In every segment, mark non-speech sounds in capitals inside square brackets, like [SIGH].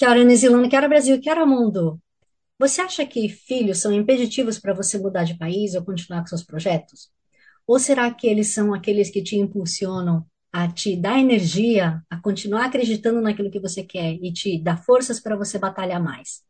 Kia ora, New Zealand, Kia ora, Brasil, Kia ora, mundo! Você acha que filhos são impeditivos para você mudar de país ou continuar com seus projetos? Ou será que eles são aqueles que te impulsionam a te dar energia, a continuar acreditando naquilo que você quer e te dar forças para você batalhar mais?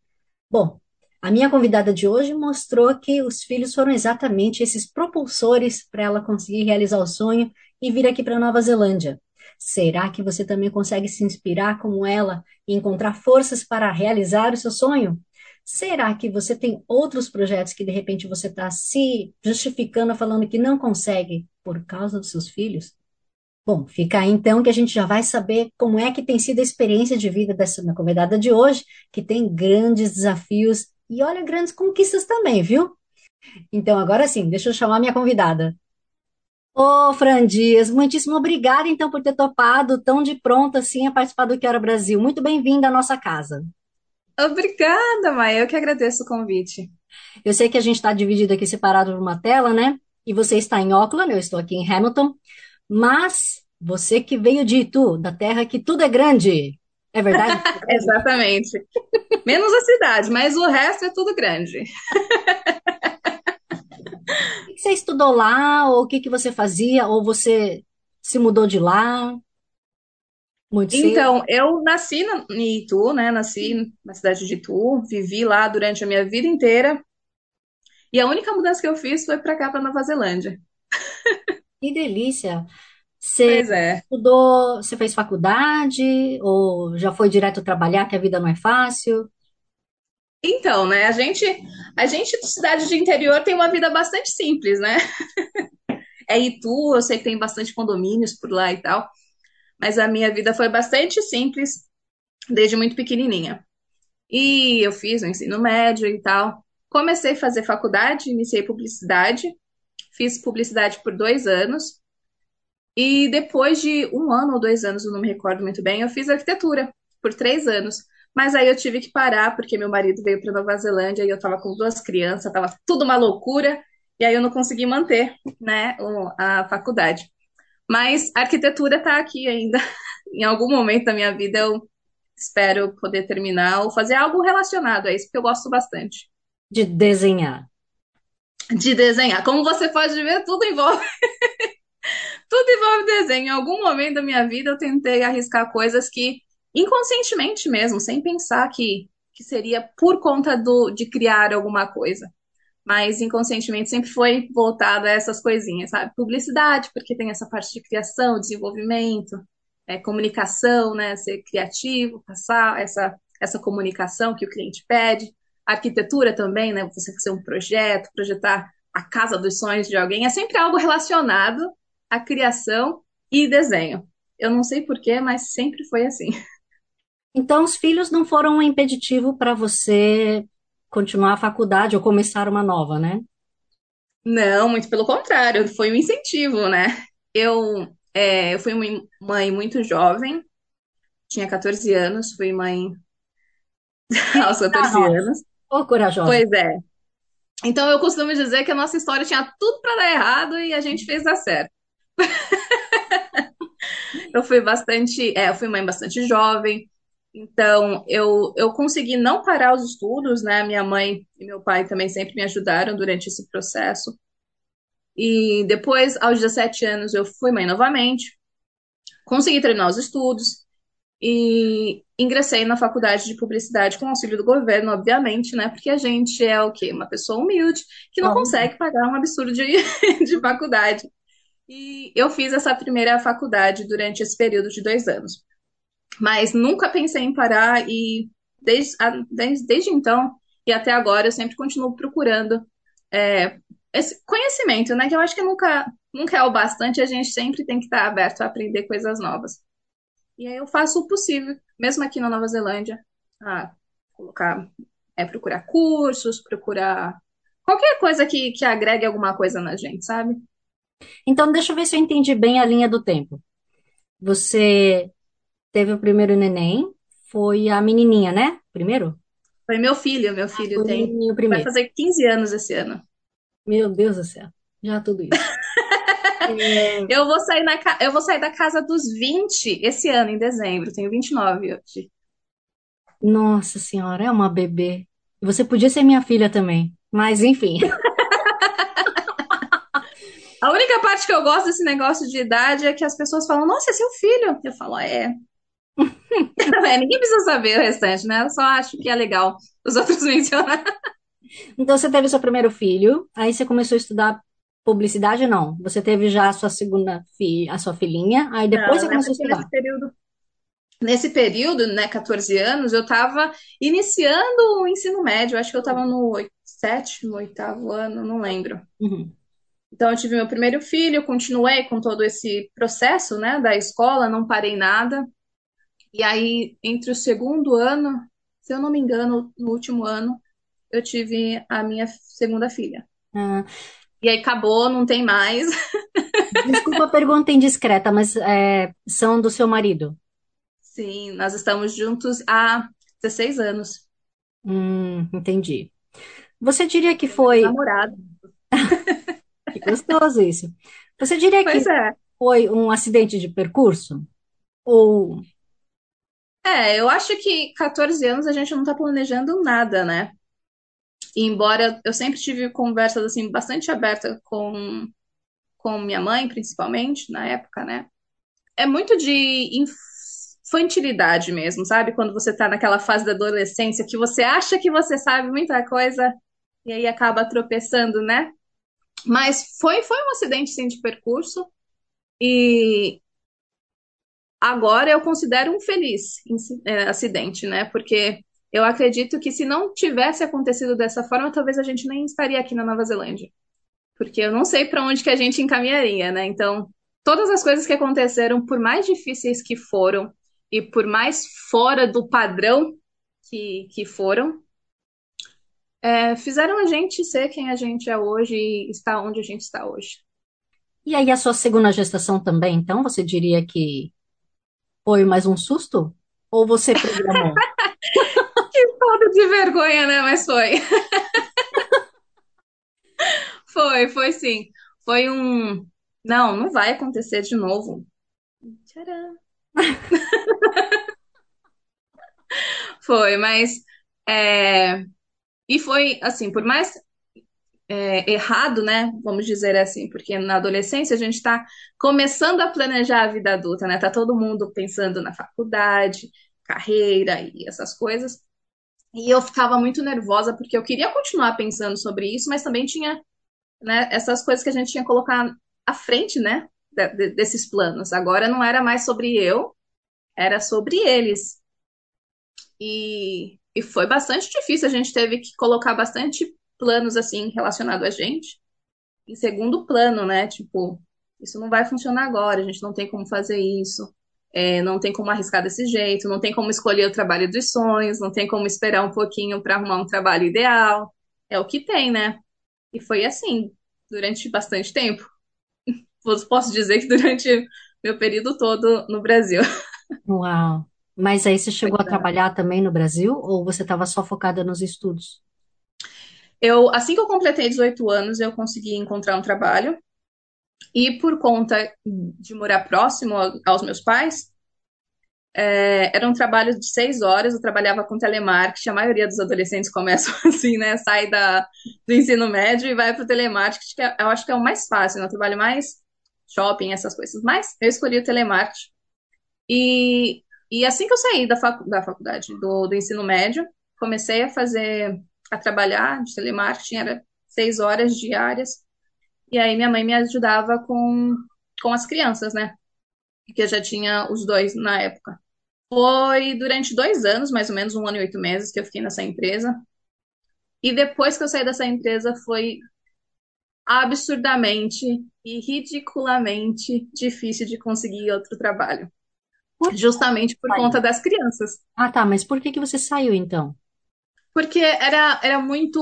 Bom, a minha convidada de hoje mostrou que os filhos foram exatamente esses propulsores para ela conseguir realizar o sonho e vir aqui para Nova Zelândia. Será que você também consegue se inspirar como ela e encontrar forças para realizar o seu sonho? Será que você tem outros projetos que de repente você está se justificando, falando que não consegue por causa dos seus filhos? Bom, fica aí então que a gente já vai saber como é que tem sido a experiência de vida dessa minha convidada de hoje, que tem grandes desafios e olha, grandes conquistas também, viu? Então, agora sim, deixa eu chamar minha convidada. Ô, Fran Dias, muitíssimo obrigada, então, por ter topado tão de pronto assim a participar do Que Hora Brasil. Muito bem-vinda à nossa casa. Obrigada, Maia. Eu que agradeço o convite. Eu sei que a gente está dividido aqui, separado por uma tela, né? E você está em Auckland, eu estou aqui em Hamilton. Mas você que veio de Itu, da terra que tudo é grande. É verdade? [LAUGHS] Exatamente. Menos a cidade, mas o resto é tudo grande. Que você estudou lá? Ou o que, que você fazia? Ou você se mudou de lá? Muito cedo? Então, eu nasci na, em Itu, né? Nasci na cidade de Itu, vivi lá durante a minha vida inteira. E a única mudança que eu fiz foi para cá, para Nova Zelândia. Que delícia! Você é. estudou, você fez faculdade ou já foi direto trabalhar, que a vida não é fácil? Então, né? A gente, a gente de cidade de interior tem uma vida bastante simples, né? [LAUGHS] É Itu, eu sei que tem bastante condomínios por lá e tal, mas a minha vida foi bastante simples desde muito pequenininha. E eu fiz o ensino médio e tal. Comecei a fazer faculdade, iniciei publicidade, fiz publicidade por dois anos. E depois de um ano ou dois anos, eu não me recordo muito bem, eu fiz arquitetura por três anos. Mas aí eu tive que parar porque meu marido veio para Nova Zelândia e eu estava com duas crianças, estava tudo uma loucura, e aí eu não consegui manter, né, a faculdade. Mas a arquitetura está aqui ainda. [LAUGHS] Em algum momento da minha vida eu espero poder terminar ou fazer algo relacionado a isso, porque eu gosto bastante De desenhar. de desenhar. Como você pode ver, tudo envolve, [LAUGHS] tudo envolve desenho. Em algum momento da minha vida eu tentei arriscar coisas que inconscientemente mesmo, sem pensar que, que seria por conta do, de criar alguma coisa. Mas inconscientemente sempre foi voltado a essas coisinhas, sabe? Publicidade, porque tem essa parte de criação, desenvolvimento, é, comunicação, né? Ser criativo, passar essa, essa comunicação que o cliente pede. Arquitetura também, né? Você fazer um projeto, projetar a casa dos sonhos de alguém, é sempre algo relacionado à criação e desenho. Eu não sei porquê, mas sempre foi assim. [LAUGHS] Então, os filhos não foram um impeditivo para você continuar a faculdade ou começar uma nova, né? Não, muito pelo contrário, foi um incentivo, né? Eu, é, eu fui mãe mãe muito jovem, tinha 14 anos, fui mãe [LAUGHS] aos Ah, 14 nossa, anos. ô corajosa. Pois é. Então eu costumo dizer que a nossa história tinha tudo para dar errado e a gente fez dar certo. [LAUGHS] Eu fui bastante, é, eu fui mãe bastante jovem, então eu, eu consegui não parar os estudos, né? Minha mãe e meu pai também sempre me ajudaram durante esse processo. E depois, aos 17 anos, eu fui mãe novamente, consegui terminar os estudos e ingressei na faculdade de publicidade com auxílio do governo, obviamente, né? Porque a gente é o quê? Uma pessoa humilde que não consegue pagar um absurdo de, [LAUGHS] de faculdade. E eu fiz essa primeira faculdade durante esse período de dois anos. Mas nunca pensei em parar e desde, desde, desde então e até agora eu sempre continuo procurando é, esse conhecimento, né? Que eu acho que nunca, nunca é o bastante, a gente sempre tem que estar aberto a aprender coisas novas. E aí eu faço o possível, mesmo aqui na Nova Zelândia, a colocar, é procurar cursos, procurar qualquer coisa que, que agregue alguma coisa na gente, sabe? Então, deixa eu ver se eu entendi bem a linha do tempo. Você teve o primeiro neném, foi a menininha, né? Primeiro? Foi meu filho, meu filho Foi o tem. menininho Vai primeiro. fazer 15 anos esse ano. Meu Deus do céu, já tudo isso. [LAUGHS] É, Eu vou sair na, eu vou sair da casa dos 20 esse ano, em dezembro. Tenho 29 hoje. nossa senhora, é uma bebê. Você podia ser minha filha também, mas enfim. [LAUGHS] A única parte que eu gosto desse negócio de idade é que as pessoas falam, nossa, é seu filho. Eu falo, é. [LAUGHS] É, ninguém precisa saber o restante, né? Eu só acho que é legal os outros [LAUGHS] mencionar. Então você teve seu primeiro filho, aí você começou a estudar publicidade, não? Você teve já a sua segunda filha, a sua filhinha, aí depois você Não, né? começou a estudar. nesse período, nesse período, né, 14 anos, eu tava iniciando o ensino médio. Acho que eu tava no sétimo, oitavo ano, não lembro. Uhum. Então, eu tive meu primeiro filho, continuei com todo esse processo, né, da escola, não parei nada. E aí, entre o segundo ano, se eu não me engano, no último ano, eu tive a minha segunda filha. Ah, E aí acabou, não tem mais. [LAUGHS] desculpa a pergunta indiscreta, mas é, são do seu marido? Sim, nós estamos juntos há 16 anos. Hum, entendi. Você diria que foi, Namorado. [LAUGHS] que gostoso isso. Você diria que Pois é. foi um acidente de percurso? Ou, É, eu acho que 14 anos a gente não tá planejando nada, né? E embora eu sempre tive conversas assim bastante abertas com com minha mãe, principalmente na época, né? É muito de infantilidade mesmo, sabe? Quando você tá naquela fase da adolescência que você acha que você sabe muita coisa e aí acaba tropeçando, né? Mas foi foi um acidente sim de percurso e agora eu considero um feliz é, acidente, né? Porque eu acredito que se não tivesse acontecido dessa forma, talvez a gente nem estaria aqui na Nova Zelândia. Porque eu não sei para onde que a gente encaminharia, né? Então, todas as coisas que aconteceram, por mais difíceis que foram e por mais fora do padrão que, que foram, é, fizeram a gente ser quem a gente é hoje e estar onde a gente está hoje. e aí a sua segunda gestação também, então, você diria que foi mais um susto? Ou você programou? [LAUGHS] Falta de vergonha, né? Mas foi. [LAUGHS] Foi, foi sim. Foi um. Não, não vai acontecer de novo. Tcharam. [LAUGHS] Foi, mas. é, E foi assim, por mais é, errado, né? Vamos dizer assim, porque na adolescência a gente está começando a planejar a vida adulta, né? Tá todo mundo pensando na faculdade, carreira e essas coisas. E eu ficava muito nervosa porque eu queria continuar pensando sobre isso, mas também tinha, né, essas coisas que a gente tinha que colocar à frente, né, de- de- desses planos. Agora não era mais sobre eu, era sobre eles. E, e foi bastante difícil, a gente teve que colocar bastante planos assim relacionados a gente em segundo plano, né? Tipo, isso não vai funcionar agora, a gente não tem como fazer isso, é, não tem como arriscar desse jeito, não tem como escolher o trabalho dos sonhos, não tem como esperar um pouquinho para arrumar um trabalho ideal. É o que tem, né? E foi assim durante bastante tempo. [LAUGHS] Posso posso dizer que durante meu período todo no Brasil. [LAUGHS] Uau! Mas aí você chegou a trabalhar também no Brasil ou você estava só focada nos estudos? Eu, assim que eu completei 18 anos, eu consegui encontrar um trabalho. E por conta de morar próximo ao- aos meus pais, é, era um trabalho de seis horas. Eu trabalhava com telemarketing. A maioria dos adolescentes começam [LAUGHS] assim, né? Sai da, do ensino médio e vai para o telemarketing, que é- eu acho que é o mais fácil, né? Eu trabalho mais shopping, essas coisas. Mas eu escolhi o telemarketing. E, e assim que eu saí da, facu, da faculdade, do, do ensino médio, comecei a fazer, a trabalhar de telemarketing, era seis horas diárias. E aí minha mãe me ajudava com, com as crianças, né? Porque eu já tinha os dois na época. Foi durante dois anos, mais ou menos, um ano e oito meses, que eu fiquei nessa empresa. E depois que eu saí dessa empresa, foi absurdamente e ridiculamente difícil de conseguir outro trabalho. Por- justamente por Saiu. conta das crianças. Ah, tá, mas por que que você saiu então? Porque era, era muito.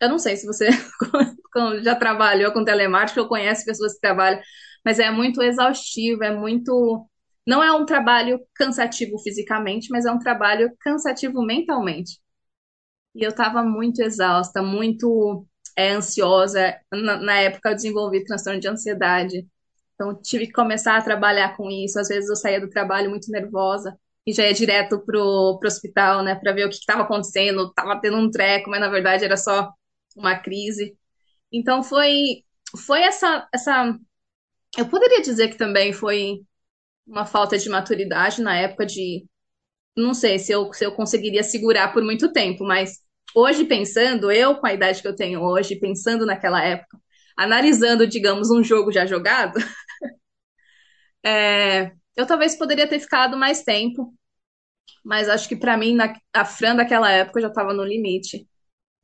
Eu não sei se você [LAUGHS] já trabalhou com telemarketing ou conhece pessoas que trabalham, mas é muito exaustivo, é muito. Não é um trabalho cansativo fisicamente, mas é um trabalho cansativo mentalmente. E eu estava muito exausta, muito é, ansiosa. Na, na época eu desenvolvi transtorno de ansiedade. Então tive que começar a trabalhar com isso. Às vezes eu saía do trabalho muito nervosa e já ia direto pro, pro hospital, né, para ver o que estava acontecendo. Tava tendo um treco, mas na verdade era só uma crise. Então foi foi essa essa eu poderia dizer que também foi uma falta de maturidade na época de não sei se eu, se eu conseguiria segurar por muito tempo, mas hoje pensando, eu com a idade que eu tenho hoje, pensando naquela época, analisando, digamos, um jogo já jogado, [LAUGHS] é, eu talvez poderia ter ficado mais tempo, mas acho que para mim, na, a Fran daquela época já estava no limite.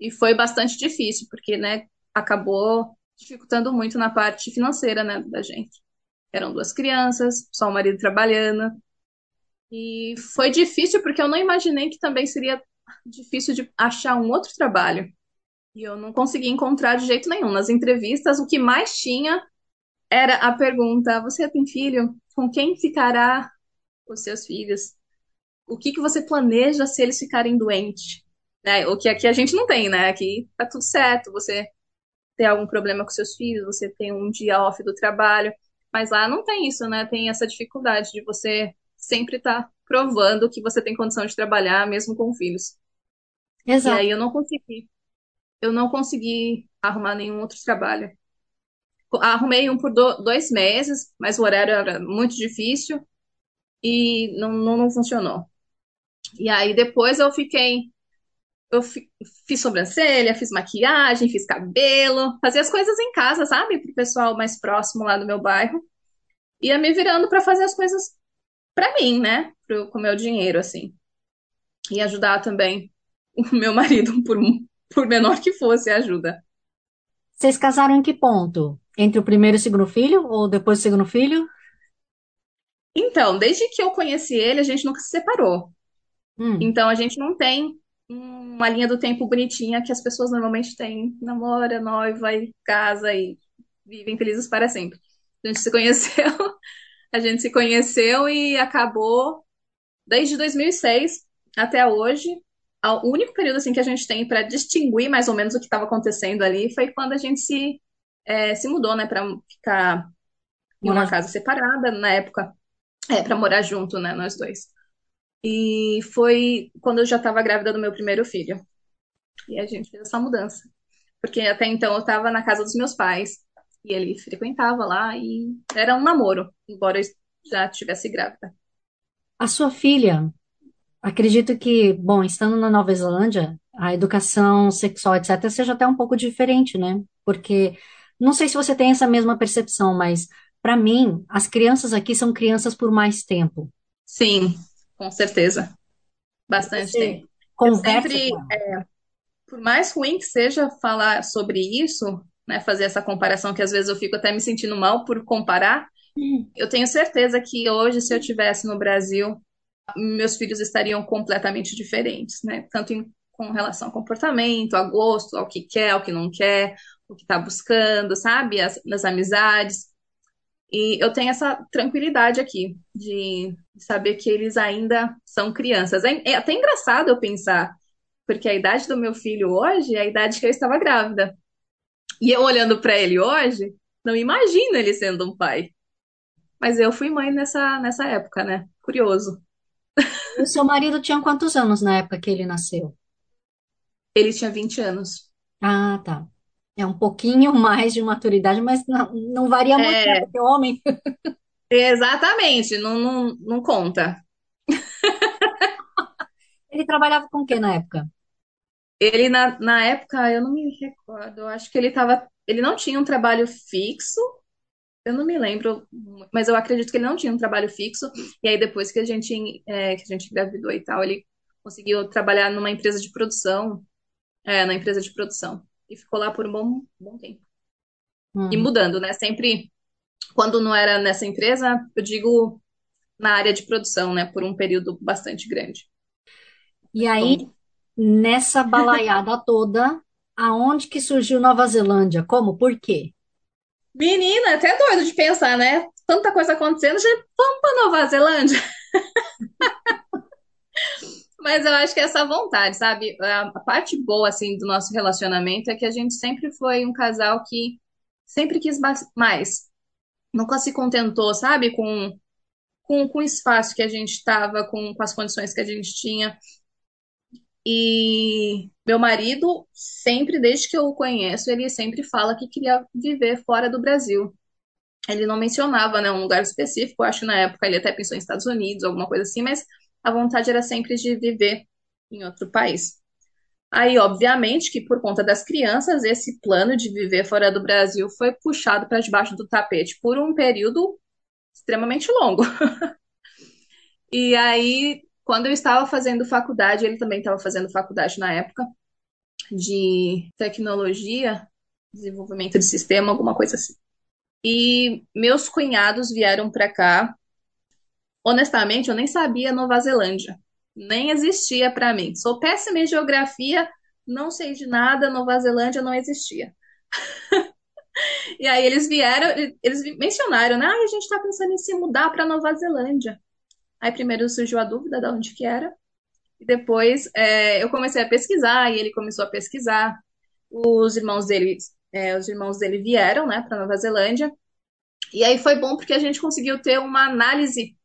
E foi bastante difícil, porque, né, acabou dificultando muito na parte financeira, né, da gente. Eram duas crianças, só o marido trabalhando. E foi difícil porque eu não imaginei que também seria difícil de achar um outro trabalho. E eu não consegui encontrar de jeito nenhum. Nas entrevistas, o que mais tinha era a pergunta: Você tem filho? Com quem ficará os seus filhos? O que que você planeja se eles ficarem doentes? Né? O que aqui a gente não tem, né? Aqui tá tudo certo. Você tem algum problema com seus filhos, você tem um dia off do trabalho. Mas lá não tem isso, né? Tem essa dificuldade de você sempre estar tá provando que você tem condição de trabalhar mesmo com filhos. Exato. E aí eu não consegui. Eu não consegui arrumar nenhum outro trabalho. Arrumei um por do, dois meses, mas o horário era muito difícil e não, não, não funcionou. E aí depois eu fiquei. Eu fi, fiz sobrancelha, fiz maquiagem, fiz cabelo, fazia as coisas em casa, sabe? Pro pessoal mais próximo lá do meu bairro. Ia me virando para fazer as coisas para mim, né? Pro, com o meu dinheiro, assim. E ajudar também o [LAUGHS] meu marido, por, por menor que fosse ajuda. Vocês casaram em que ponto? Entre o primeiro e o segundo filho? Ou depois do segundo filho? Então, desde que eu conheci ele, a gente nunca se separou. Hum. Então, a gente não tem uma linha do tempo bonitinha que as pessoas normalmente têm. Namora, noiva e casa e vivem felizes para sempre. A gente se conheceu, [LAUGHS] a gente se conheceu e acabou desde 2006 até hoje. O único período assim que a gente tem para distinguir mais ou menos o que estava acontecendo ali foi quando a gente se é, se mudou, né, para ficar em uma casa separada na época, é, para morar junto, né, nós dois. E foi quando eu já estava grávida do meu primeiro filho. E a gente fez essa mudança. Porque até então eu estava na casa dos meus pais. E ele frequentava lá e era um namoro, embora eu já estivesse grávida. A sua filha, acredito que, bom, estando na Nova Zelândia, a educação sexual, etc., seja até um pouco diferente, né? Porque não sei se você tem essa mesma percepção, mas para mim, as crianças aqui são crianças por mais tempo. Sim, com certeza. Bastante Você tempo. Conversa sempre, com é, por mais ruim que seja falar sobre isso, né, fazer essa comparação, que às vezes eu fico até me sentindo mal por comparar, Hum, eu tenho certeza que hoje, se eu tivesse no Brasil, meus filhos estariam completamente diferentes, né? Tanto em, com relação ao comportamento, a gosto, ao que quer, ao que não quer, o que está buscando, sabe? As, nas amizades. E eu tenho essa tranquilidade aqui de saber que eles ainda são crianças. É, é até engraçado eu pensar, porque a idade do meu filho hoje é a idade que eu estava grávida. E eu olhando para ele hoje, não imagino ele sendo um pai. Mas eu fui mãe nessa, nessa época, né? Curioso. O seu marido tinha quantos anos na época que ele nasceu? Ele tinha 20 anos. Ah, tá. É um pouquinho mais de maturidade, mas não, não varia muito, né? É, Porque homem. exatamente, não, não, não conta. [LAUGHS] Ele trabalhava com o que na época? Ele, na, na época, eu não me recordo, eu acho que ele tava. Ele não tinha um trabalho fixo, eu não me lembro, mas eu acredito que ele não tinha um trabalho fixo. E aí, depois que a gente, é, que a gente engravidou e tal, ele conseguiu trabalhar numa empresa de produção, é, na empresa de produção. E ficou lá por um bom, bom tempo. E Uhum. mudando, né? Sempre, quando não era nessa empresa, eu digo na área de produção, né, por um período bastante grande. E aí, nessa balaiada [LAUGHS] toda, aonde que surgiu Nova Zelândia? Como? Por quê? Menina, até doido de pensar, né? Tanta coisa acontecendo, já vamos para Nova Zelândia. [LAUGHS] Mas eu acho que essa vontade, sabe? A parte boa, assim, do nosso relacionamento é que a gente sempre foi um casal que sempre quis mais. Nunca se contentou, sabe? Com, com, com o espaço que a gente estava, com, com as condições que a gente tinha. E meu marido, sempre, desde que eu o conheço, ele sempre fala que queria viver fora do Brasil. Ele não mencionava, né, um lugar específico, acho que na época ele até pensou em Estados Unidos, alguma coisa assim, mas a vontade era sempre de viver em outro país. Aí, obviamente, que por conta das crianças, esse plano de viver fora do Brasil foi puxado para debaixo do tapete por um período extremamente longo. [LAUGHS] e aí, quando eu estava fazendo faculdade, ele também estava fazendo faculdade na época de tecnologia, desenvolvimento de sistema, alguma coisa assim. E meus cunhados vieram para cá. Honestamente, eu nem sabia Nova Zelândia. Nem existia para mim. Sou péssima em geografia, não sei de nada, Nova Zelândia não existia. [LAUGHS] e aí eles vieram, eles mencionaram, né? Ah, a gente está pensando em se mudar para Nova Zelândia. Aí primeiro surgiu a dúvida de onde que era. E depois é, eu comecei a pesquisar e ele começou a pesquisar. Os irmãos dele, é, os irmãos dele vieram, né, para Nova Zelândia. E aí foi bom porque a gente conseguiu ter uma análise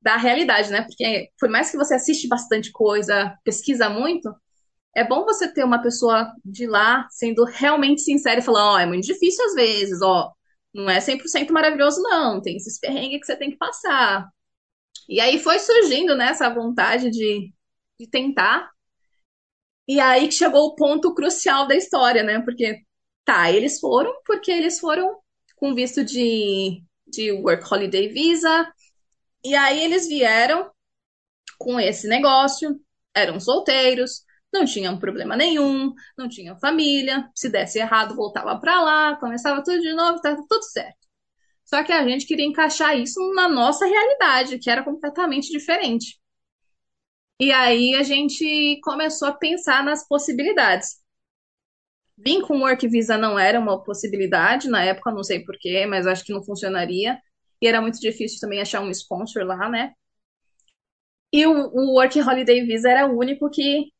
da realidade, né? Porque por mais que você assiste bastante coisa, pesquisa muito, é bom você ter uma pessoa de lá sendo realmente sincera e falando, ó, oh, é muito difícil às vezes, ó, não é 100% maravilhoso não, tem esses perrengues que você tem que passar. E aí foi surgindo, né, essa vontade de, de tentar. E aí que chegou o ponto crucial da história, né? Porque, tá, eles foram porque eles foram com visto de, de Work Holiday Visa. E aí eles vieram com esse negócio, eram solteiros, não tinham problema nenhum, não tinham família. Se desse errado, voltava para lá, começava tudo de novo, tá tudo certo. Só que a gente queria encaixar isso na nossa realidade, que era completamente diferente. E aí a gente começou a pensar nas possibilidades. Vim com Work Visa não era uma possibilidade, na época não sei porquê, mas acho que não funcionaria. E era muito difícil também achar um sponsor lá, né? E o, o Work Holiday Visa era o único que,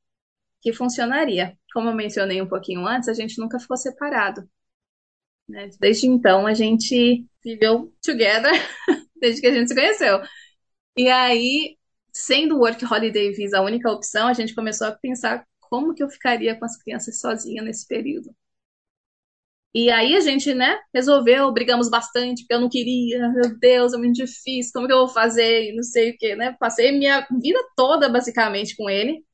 que funcionaria. Como eu mencionei um pouquinho antes, a gente nunca ficou separado. Né? Desde então a gente viveu together [LAUGHS] desde que a gente se conheceu. E aí, sendo o Work Holiday Visa a única opção, a gente começou a pensar como que eu ficaria com as crianças sozinha nesse período. E aí a gente, né, resolveu, brigamos bastante, porque eu não queria, meu Deus, é muito difícil, como que eu vou fazer? E não sei o que, né? Passei minha vida toda basicamente com ele.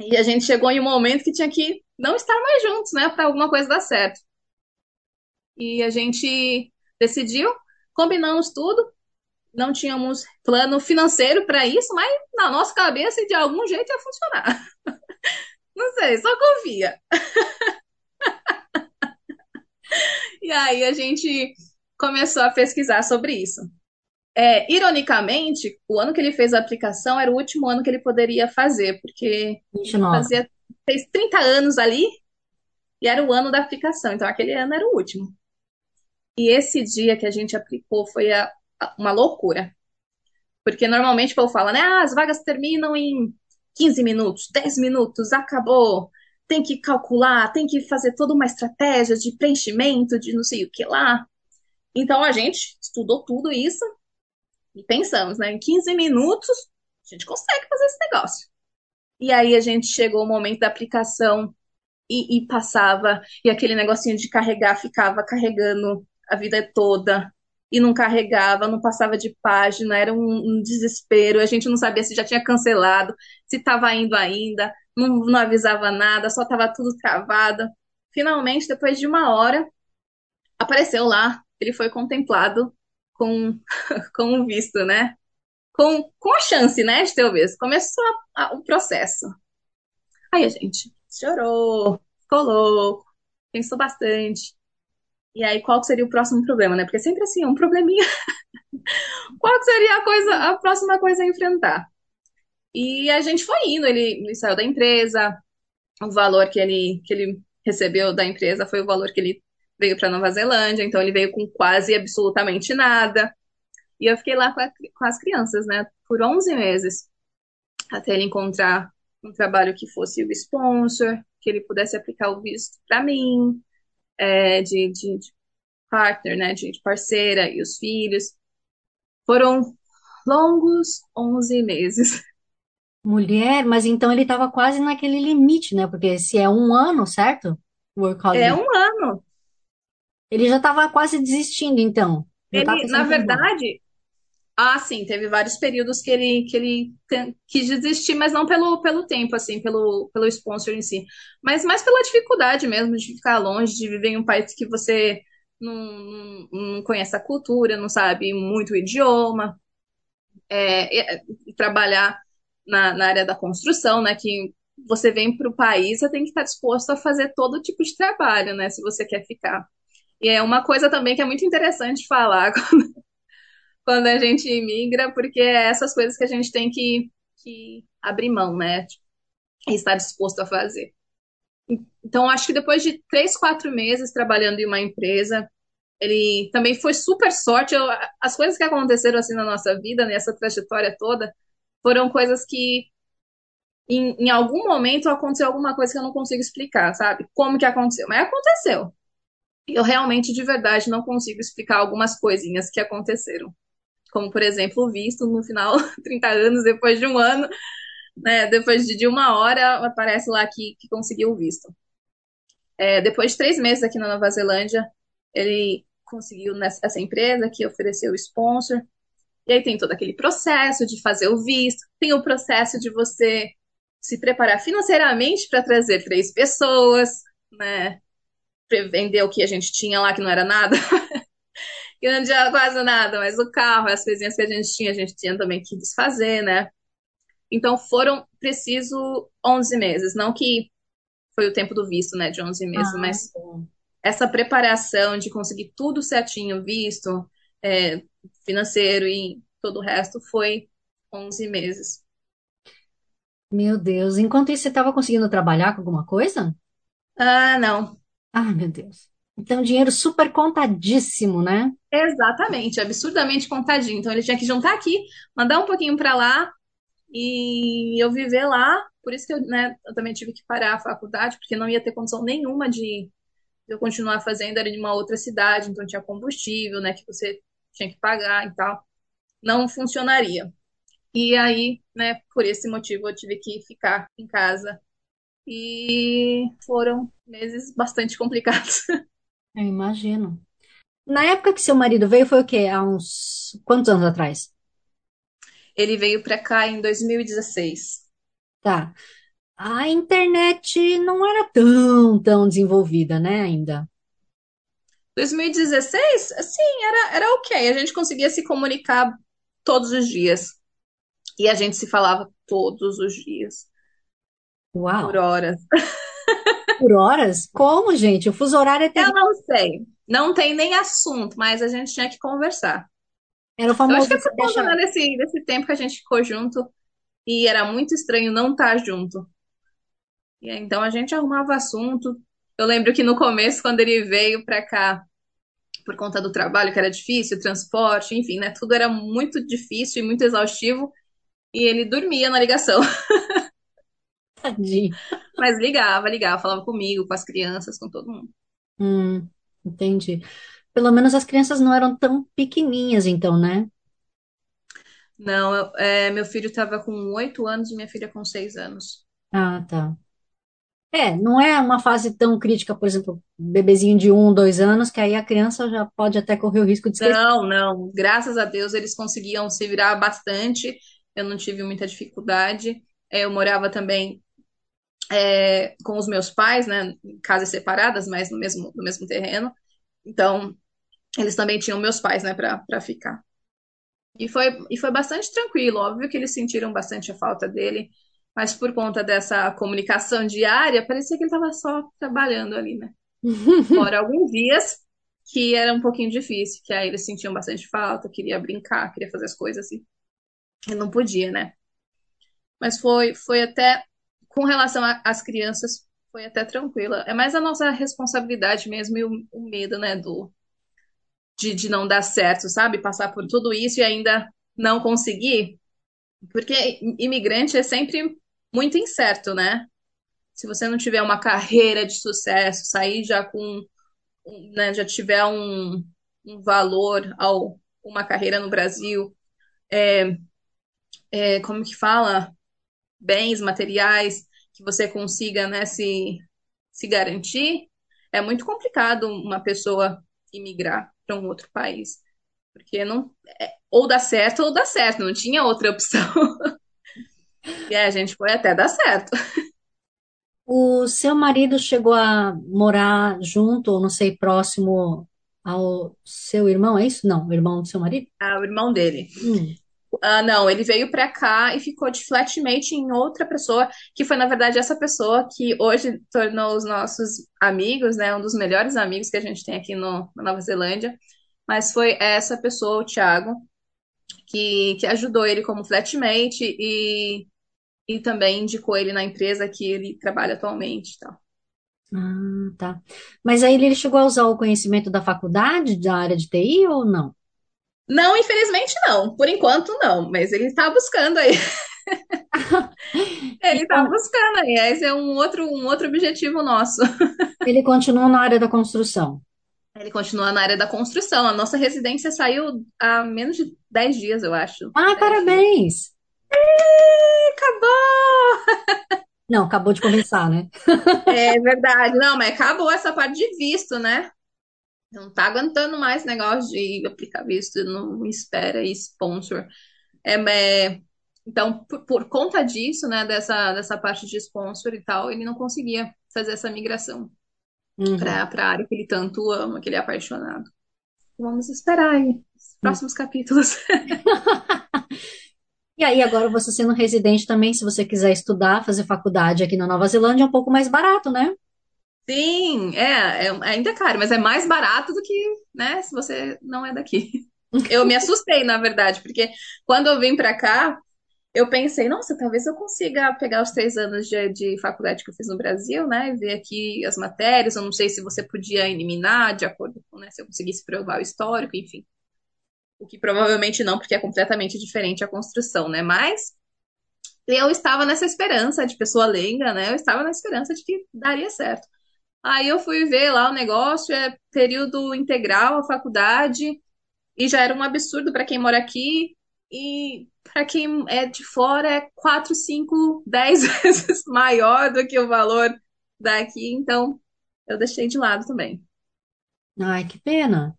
E a gente chegou em um momento que tinha que não estar mais juntos, né, para alguma coisa dar certo. E a gente decidiu, combinamos tudo, não tínhamos plano financeiro para isso, mas na nossa cabeça de algum jeito ia funcionar. [LAUGHS] Não sei, só confia. [LAUGHS] [LAUGHS] e aí a gente começou a pesquisar sobre isso. É, ironicamente, o ano que ele fez a aplicação era o último ano que ele poderia fazer, porque 29. fazia, fez 30 anos ali e era o ano da aplicação, então aquele ano era o último. E esse dia que a gente aplicou foi a, a, uma loucura. Porque normalmente o povo fala, né? Ah, as vagas terminam em 15 minutos, 10 minutos, acabou. Tem que calcular, tem que fazer toda uma estratégia de preenchimento, de não sei o que lá. Então a gente estudou tudo isso e pensamos, né? Em 15 minutos a gente consegue fazer esse negócio. E aí a gente chegou o momento da aplicação e, e passava, e aquele negocinho de carregar ficava carregando a vida toda e não carregava, não passava de página, era um, um desespero. A gente não sabia se já tinha cancelado, se estava indo ainda, não, não avisava nada, só estava tudo travado. Finalmente, depois de uma hora, apareceu lá, ele foi contemplado com, [LAUGHS] com visto, né? Com, com a chance, né, de ter o visto. Começou a, a, o processo. Aí a gente chorou, ficou louco, pensou bastante. E aí, qual seria o próximo problema, né? Porque sempre assim, um probleminha [LAUGHS] qual seria a coisa, a próxima coisa a enfrentar. E a gente foi indo, ele, ele saiu da empresa, o valor que ele, que ele recebeu da empresa foi o valor que ele veio para Nova Zelândia, então ele veio com quase absolutamente nada. E eu fiquei lá com, a, com as crianças, né, por 11 meses, até ele encontrar um trabalho que fosse o sponsor, que ele pudesse aplicar o visto para mim, é, de, de, de, partner, né, de, de parceira e os filhos. Foram longos 11 meses. Mulher, mas então ele estava quase naquele limite, né? Porque se é um ano, certo? Work holiday. É um ano. Ele já estava quase desistindo, então. ele, na verdade, ah, sim, teve vários períodos que ele, que ele quis desistir, mas não pelo, pelo tempo, assim, pelo, pelo sponsor em si, mas mais pela dificuldade mesmo de ficar longe, de viver em um país que você não, não, não conhece a cultura, não sabe muito o idioma, é, e, e trabalhar na, na área da construção, né, que você vem para o país, você tem que estar disposto a fazer todo tipo de trabalho, né, se você quer ficar. E é uma coisa também que é muito interessante falar [LAUGHS] quando, quando a gente imigra, porque é essas coisas que a gente tem que, que abrir mão, né? E estar disposto a fazer. Então, acho que depois de três, quatro meses trabalhando em uma empresa, ele também foi super sorte. Eu, as coisas que aconteceram assim na nossa vida, nessa trajetória toda, foram coisas que em, em, algum momento aconteceu alguma coisa que eu não consigo explicar, sabe? Como que aconteceu? Mas aconteceu eu realmente, de verdade, não consigo explicar algumas coisinhas que aconteceram. Como, por exemplo, o visto no final, [LAUGHS] 30 anos depois de um ano, né, depois de, uma hora, aparece lá que, que conseguiu o visto. É, depois de três meses aqui na Nova Zelândia, ele conseguiu nessa empresa que ofereceu o sponsor. E aí tem todo aquele processo de fazer o visto, tem o processo de você se preparar financeiramente para trazer três pessoas, né? vender o que a gente tinha lá, que não era nada. [LAUGHS] que não tinha quase nada, mas o carro, as coisinhas que a gente tinha, a gente tinha também que desfazer, né? Então foram preciso 11 meses, não que foi o tempo do visto, né, de 11 meses, ah, mas essa preparação de conseguir tudo certinho, visto, é, financeiro e todo o resto foi 11 meses. Meu Deus, enquanto isso você estava conseguindo trabalhar com alguma coisa? Ah, não. Ai, meu Deus. Então, dinheiro super contadíssimo, né? Exatamente, absurdamente contadinho. Então, ele tinha que juntar aqui, mandar um pouquinho para lá e eu viver lá. Por isso que eu, né, eu também tive que parar a faculdade, porque não ia ter condição nenhuma de eu continuar fazendo. Era de uma outra cidade, então tinha combustível, né, que você tinha que pagar e tal. Não funcionaria. E aí, né, por esse motivo, eu tive que ficar em casa e foram meses bastante [LAUGHS] complicados. Eu imagino. Na época que seu marido veio, foi o quê? Há uns quantos anos atrás? Ele veio para cá em 2016. Tá. A internet não era tão, tão desenvolvida, né, ainda. 2016, sim, era, era ok. A gente conseguia se comunicar todos os dias. E a gente se falava todos os dias. Uau. Por horas. [LAUGHS] Por horas? Como, gente? O fuso horário é terrível. Eu não sei. Não tem nem assunto, mas a gente tinha que conversar. Era o famoso. Eu acho que é por conta desse, desse tempo que a gente ficou junto e era muito estranho não estar junto. E então a gente arrumava assunto. Eu lembro que no começo, quando ele veio pra cá, por conta do trabalho, que era difícil, transporte, enfim, né? Tudo era muito difícil e muito exaustivo. E ele dormia na ligação. [LAUGHS] Tadinho. Mas ligava, ligava, falava comigo, com as crianças, com todo mundo. Hum, entendi. Pelo menos as crianças não eram tão pequenininhas, então, né? Não, eu, é, meu filho estava com oito anos e minha filha com seis anos. Ah, tá. É, não é uma fase tão crítica, por exemplo, bebezinho de um, dois anos, que aí a criança já pode até correr o risco de esquecer. Não, não. Graças a Deus eles conseguiam se virar bastante. Eu não tive muita dificuldade. É, eu morava também é, com os meus pais, né, casas separadas, mas no mesmo, no mesmo terreno. Então, eles também tinham meus pais, né, para ficar. E foi, e foi bastante tranquilo, óbvio que eles sentiram bastante a falta dele, mas por conta dessa comunicação diária, parecia que ele estava só trabalhando ali, né? [LAUGHS] Fora alguns dias que era um pouquinho difícil, que aí eles sentiam bastante falta, queria brincar, queria fazer as coisas assim. E não podia, né? Mas foi, foi até, com relação às crianças, foi até tranquila. É mais a nossa responsabilidade mesmo e o, o medo, né, do, de, de não dar certo, sabe? Passar por tudo isso e ainda não conseguir. Porque imigrante é sempre muito incerto, né? Se você não tiver uma carreira de sucesso, sair já com, né, já tiver um, um valor ao uma carreira no Brasil, é, é, como que fala? Bens materiais que você consiga, né, se, se garantir, é muito complicado uma pessoa imigrar para um outro país. Porque não. É, ou dá certo ou dá certo, não tinha outra opção. [LAUGHS] e a gente foi até dar certo. O seu marido chegou a morar junto, ou não sei, próximo ao seu irmão, é isso? Não, o irmão do seu marido? Ah, o irmão dele. Hum. Ah, não, ele veio para cá e ficou de flatmate em outra pessoa, que foi, na verdade, essa pessoa que hoje tornou os nossos amigos, né? Um dos melhores amigos que a gente tem aqui no, na Nova Zelândia. Mas foi essa pessoa, o Thiago, que, que ajudou ele como flatmate e, e também indicou ele na empresa que ele trabalha atualmente tal. Ah, tá. Mas aí ele chegou a usar o conhecimento da faculdade, da área de TI ou não? Não, infelizmente não. Por enquanto não, mas ele está buscando aí. [LAUGHS] ele está Então, buscando aí. Esse é um outro, um outro objetivo nosso. [LAUGHS] ele continua na área da construção. Ele continua na área da construção. A nossa residência saiu há menos de 10 dias, eu acho. Ah, 10 dias. Acabou! [LAUGHS] Não, acabou de começar, né? [LAUGHS] É verdade. Não, mas acabou essa parte de visto, né? Não tá aguentando mais negócio de aplicar visto, não espera e sponsor. É, é, então, por, por conta disso, né, dessa, dessa parte de sponsor e tal, ele não conseguia fazer essa migração Uhum. para a área que ele tanto ama, que ele é apaixonado. Vamos esperar aí os próximos capítulos. [LAUGHS] E aí, agora você sendo residente também, se você quiser estudar, fazer faculdade aqui na Nova Zelândia, é um pouco mais barato, né? Sim, é, é ainda é caro, mas é mais barato do que, né, se você não é daqui. [LAUGHS] Eu me assustei, na verdade, porque quando eu vim para cá, eu pensei, nossa, talvez eu consiga pegar os três anos de, de faculdade que eu fiz no Brasil, né, e ver aqui as matérias. Eu não sei se você podia eliminar de acordo com, né, se eu conseguisse provar o histórico, enfim. O que provavelmente não, porque é completamente diferente a construção, né? Mas eu estava nessa esperança de pessoa leiga, né? Eu estava na esperança de que daria certo. Aí eu fui ver lá o negócio, é período integral, a faculdade, e já era um absurdo para quem mora aqui, e para quem é de fora é 4, 5, 10 vezes maior do que o valor daqui, então eu deixei de lado também. Ai, que pena.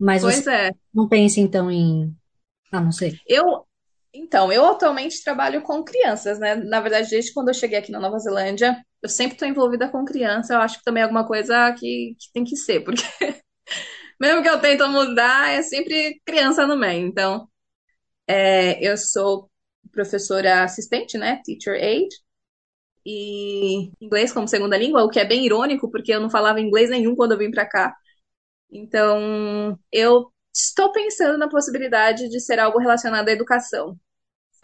Mas você Pois é, não pensa então em. Ah, não sei. eu Então, eu atualmente trabalho com crianças, né? Na verdade, desde quando eu cheguei aqui na Nova Zelândia, eu sempre estou envolvida com criança. Eu acho que também é alguma coisa que, que tem que ser, porque [LAUGHS] mesmo que eu tento mudar, é sempre criança no meio. Então, é, eu sou professora assistente, né? Teacher aide, e inglês como segunda língua, o que é bem irônico, porque eu não falava inglês nenhum quando eu vim para cá. Então, eu estou pensando na possibilidade de ser algo relacionado à educação.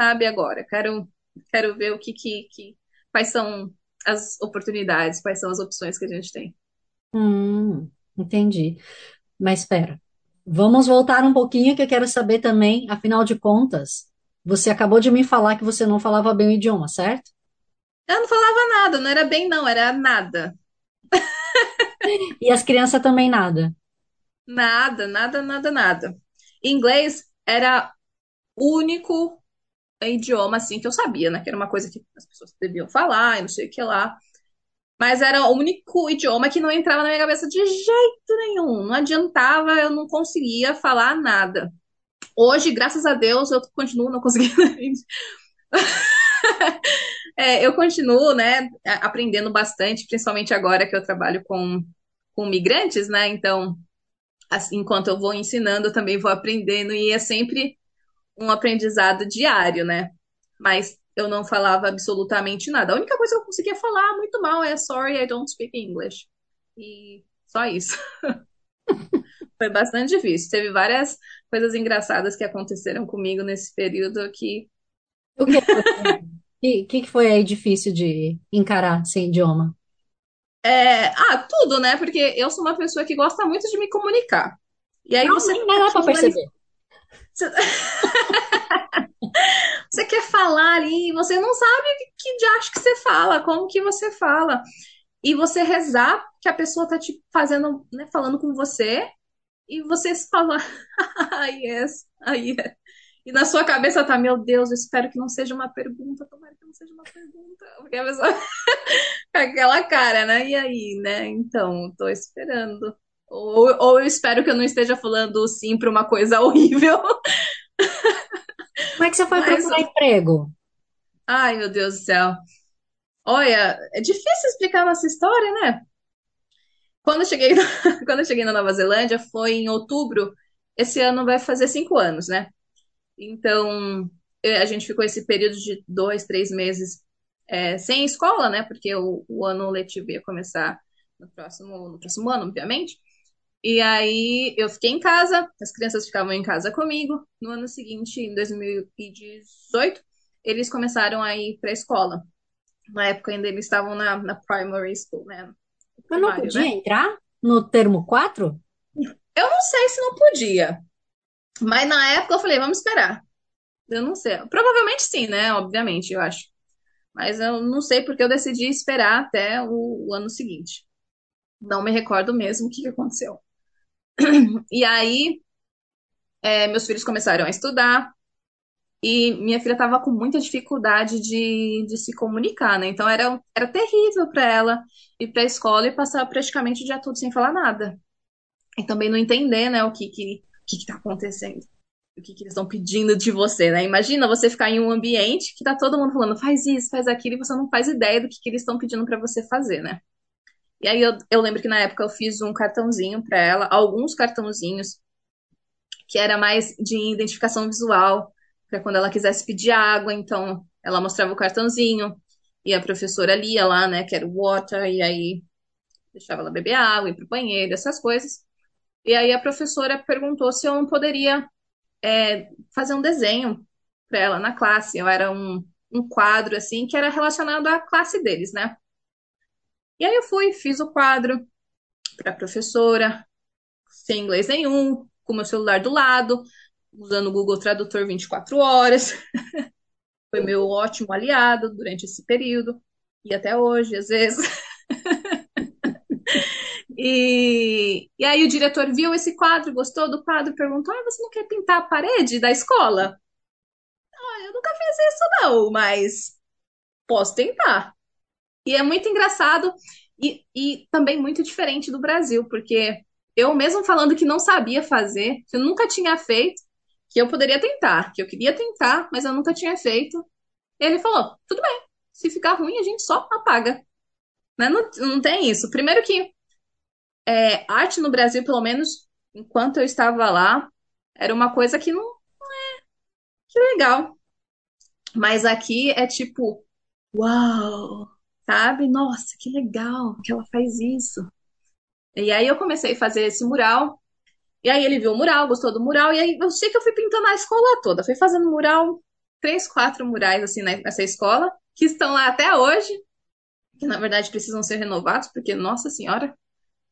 sabe agora. Quero, quero ver o que, que, que, quais são as oportunidades, quais são as opções que a gente tem. Hum, entendi. Mas espera. Vamos voltar um pouquinho que eu quero saber também, afinal de contas, você acabou de me falar que você não falava bem o idioma, certo? Eu não falava nada, não era bem não, era nada. [LAUGHS] E as crianças também nada. Nada, nada, nada, nada. Inglês era o único idioma assim que eu sabia, né? Que era uma coisa que as pessoas deviam falar e não sei o que lá. Mas era o único idioma que não entrava na minha cabeça de jeito nenhum. Não adiantava, eu não conseguia falar nada. Hoje, graças a Deus, eu continuo não conseguindo. [LAUGHS] É, eu continuo, né, aprendendo bastante, principalmente agora que eu trabalho com, com migrantes, né? Então, enquanto eu vou ensinando, eu também vou aprendendo e é sempre um aprendizado diário, né? Mas eu não falava absolutamente nada. A única coisa que eu conseguia falar muito mal é sorry, I don't speak English. E só isso. [LAUGHS] Foi bastante difícil. Teve várias coisas engraçadas que aconteceram comigo nesse período que. O que foi, [LAUGHS] que, que foi aí difícil de encarar sem idioma? É, ah, tudo, né? Porque eu sou uma pessoa que gosta muito de me comunicar. E aí Não, você. nem dá pra perceber. Você... [LAUGHS] você quer falar ali, você não sabe que diacho que você fala, como que você fala. E você rezar que a pessoa tá te fazendo, né, falando com você, e você fala, [LAUGHS] ah, yes, ah, yes. E na sua cabeça tá, meu Deus, eu espero que não seja uma pergunta, tomara que não seja uma pergunta. Porque a pessoa [LAUGHS] com aquela cara, né? E aí, né? Então, tô esperando. Ou, ou eu espero que eu não esteja falando sim para uma coisa [LAUGHS] horrível. Como é que você foi Mas- procurar emprego? Ai, meu Deus do céu. Olha, é difícil explicar nossa história, né? Quando eu cheguei, [LAUGHS] quando eu cheguei na Nova Zelândia foi em outubro. Esse ano vai fazer cinco anos, né? Então, eh, a gente ficou esse período de dois, três meses eh, sem escola, né? Porque o, o ano letivo ia começar no próximo, no próximo ano, obviamente. E aí eu fiquei em casa, as crianças ficavam em casa comigo. No ano seguinte, em 2018, eles começaram a ir para a escola. Na época ainda eles estavam na, na primary school, né? Eu não Primário, podia né? entrar no termo 4? Eu não sei se não podia, mas na época eu falei, vamos esperar. Eu não sei. Provavelmente sim, né? Obviamente, eu acho. Mas eu não sei porque eu decidi esperar até o, o ano seguinte. Não me recordo mesmo o que que aconteceu. [CLEARS THROAT] E aí, é, meus filhos começaram a estudar e minha filha estava com muita dificuldade de, de se comunicar, né? Então era, era terrível para ela ir para a escola e passar praticamente o dia todo sem falar nada. E também não entender, né, o que que, que que tá acontecendo. O que que eles estão pedindo de você, né? Imagina você ficar em um ambiente que tá todo mundo falando, faz isso, faz aquilo, e você não faz ideia do que que eles estão pedindo para você fazer, né? E aí eu, eu lembro que na época eu fiz um cartãozinho para ela, alguns cartãozinhos, que era mais de identificação visual, para quando ela quisesse pedir água, então ela mostrava o cartãozinho, e a professora lia lá, né, que era o water, e aí deixava ela beber água, ir pro banheiro, essas coisas. E aí a professora perguntou se eu não poderia é, fazer um desenho para ela na classe. Eu era um, um quadro assim que era relacionado à classe deles, né? E aí eu fui, fiz o quadro para a professora, sem inglês nenhum, com meu celular do lado, usando o Google Tradutor 24 horas. [LAUGHS] Foi meu ótimo aliado durante esse período e até hoje, às vezes. E, e aí o diretor viu esse quadro, gostou do quadro, perguntou: ah, você não quer pintar a parede da escola? Ah, eu nunca fiz isso, não, mas posso tentar. E é muito engraçado e, e também muito diferente do Brasil, porque eu mesmo falando que não sabia fazer, que eu nunca tinha feito, que eu poderia tentar, que eu queria tentar, mas eu nunca tinha feito. Ele falou: tudo bem, se ficar ruim, a gente só apaga. Né? Não, não tem isso. Primeiro que é, arte no Brasil, pelo menos enquanto eu estava lá, era uma coisa que não, não é que legal. Mas aqui é tipo, uau, sabe? Nossa, que legal que ela faz isso. E aí eu comecei a fazer esse mural. E aí ele viu o mural, gostou do mural, e aí eu sei que eu fui pintando a escola toda. Fui fazendo mural, três, quatro murais assim nessa escola, que estão lá até hoje, que na verdade precisam ser renovados, porque, nossa senhora,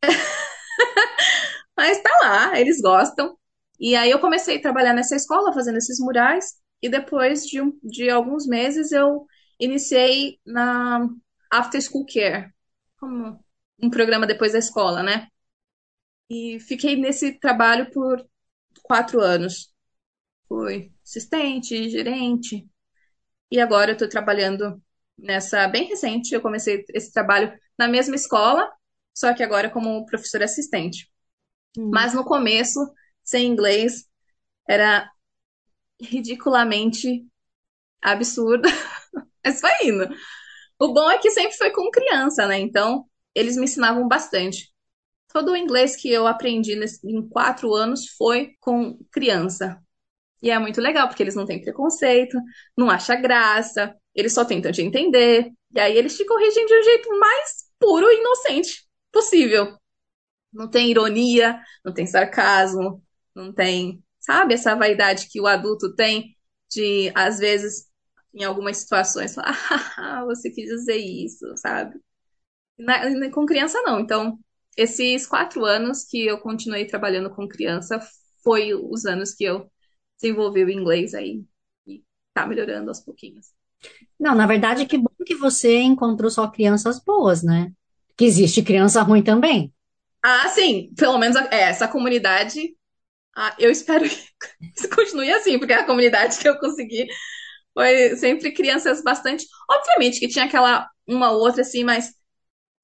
[LAUGHS] mas tá lá, eles gostam. E aí eu comecei a trabalhar nessa escola, fazendo esses murais, e depois de, de alguns meses eu iniciei na After School Care, como um programa depois da escola, né? E fiquei nesse trabalho por quatro anos. Fui assistente, gerente, e agora eu tô trabalhando nessa, bem recente, eu comecei esse trabalho na mesma escola, só que agora como professora assistente. Mas no começo, sem inglês, era ridiculamente absurdo. [LAUGHS] Mas foi indo. O bom é que sempre foi com criança, né? Então, eles me ensinavam bastante. Todo o inglês que eu aprendi em quatro anos foi com criança. E é muito legal, porque eles não têm preconceito, não acham graça, eles só tentam te entender. E aí eles te corrigem de um jeito mais puro e inocente possível. não tem ironia, não tem sarcasmo, não tem, sabe, essa vaidade que o adulto tem de, às vezes, em algumas situações, falar, ah, você quis dizer isso, sabe? Na, com criança, não. Então, esses quatro anos que eu continuei trabalhando com criança foi os anos que eu desenvolvi o inglês aí e tá melhorando aos pouquinhos. Não, na verdade, que bom que você encontrou só crianças boas, né? Que existe criança ruim também. Ah, sim, pelo menos é, essa comunidade, ah, eu espero que [LAUGHS] continue assim, porque a comunidade que eu consegui foi sempre crianças bastante. Obviamente que tinha aquela uma outra assim, mas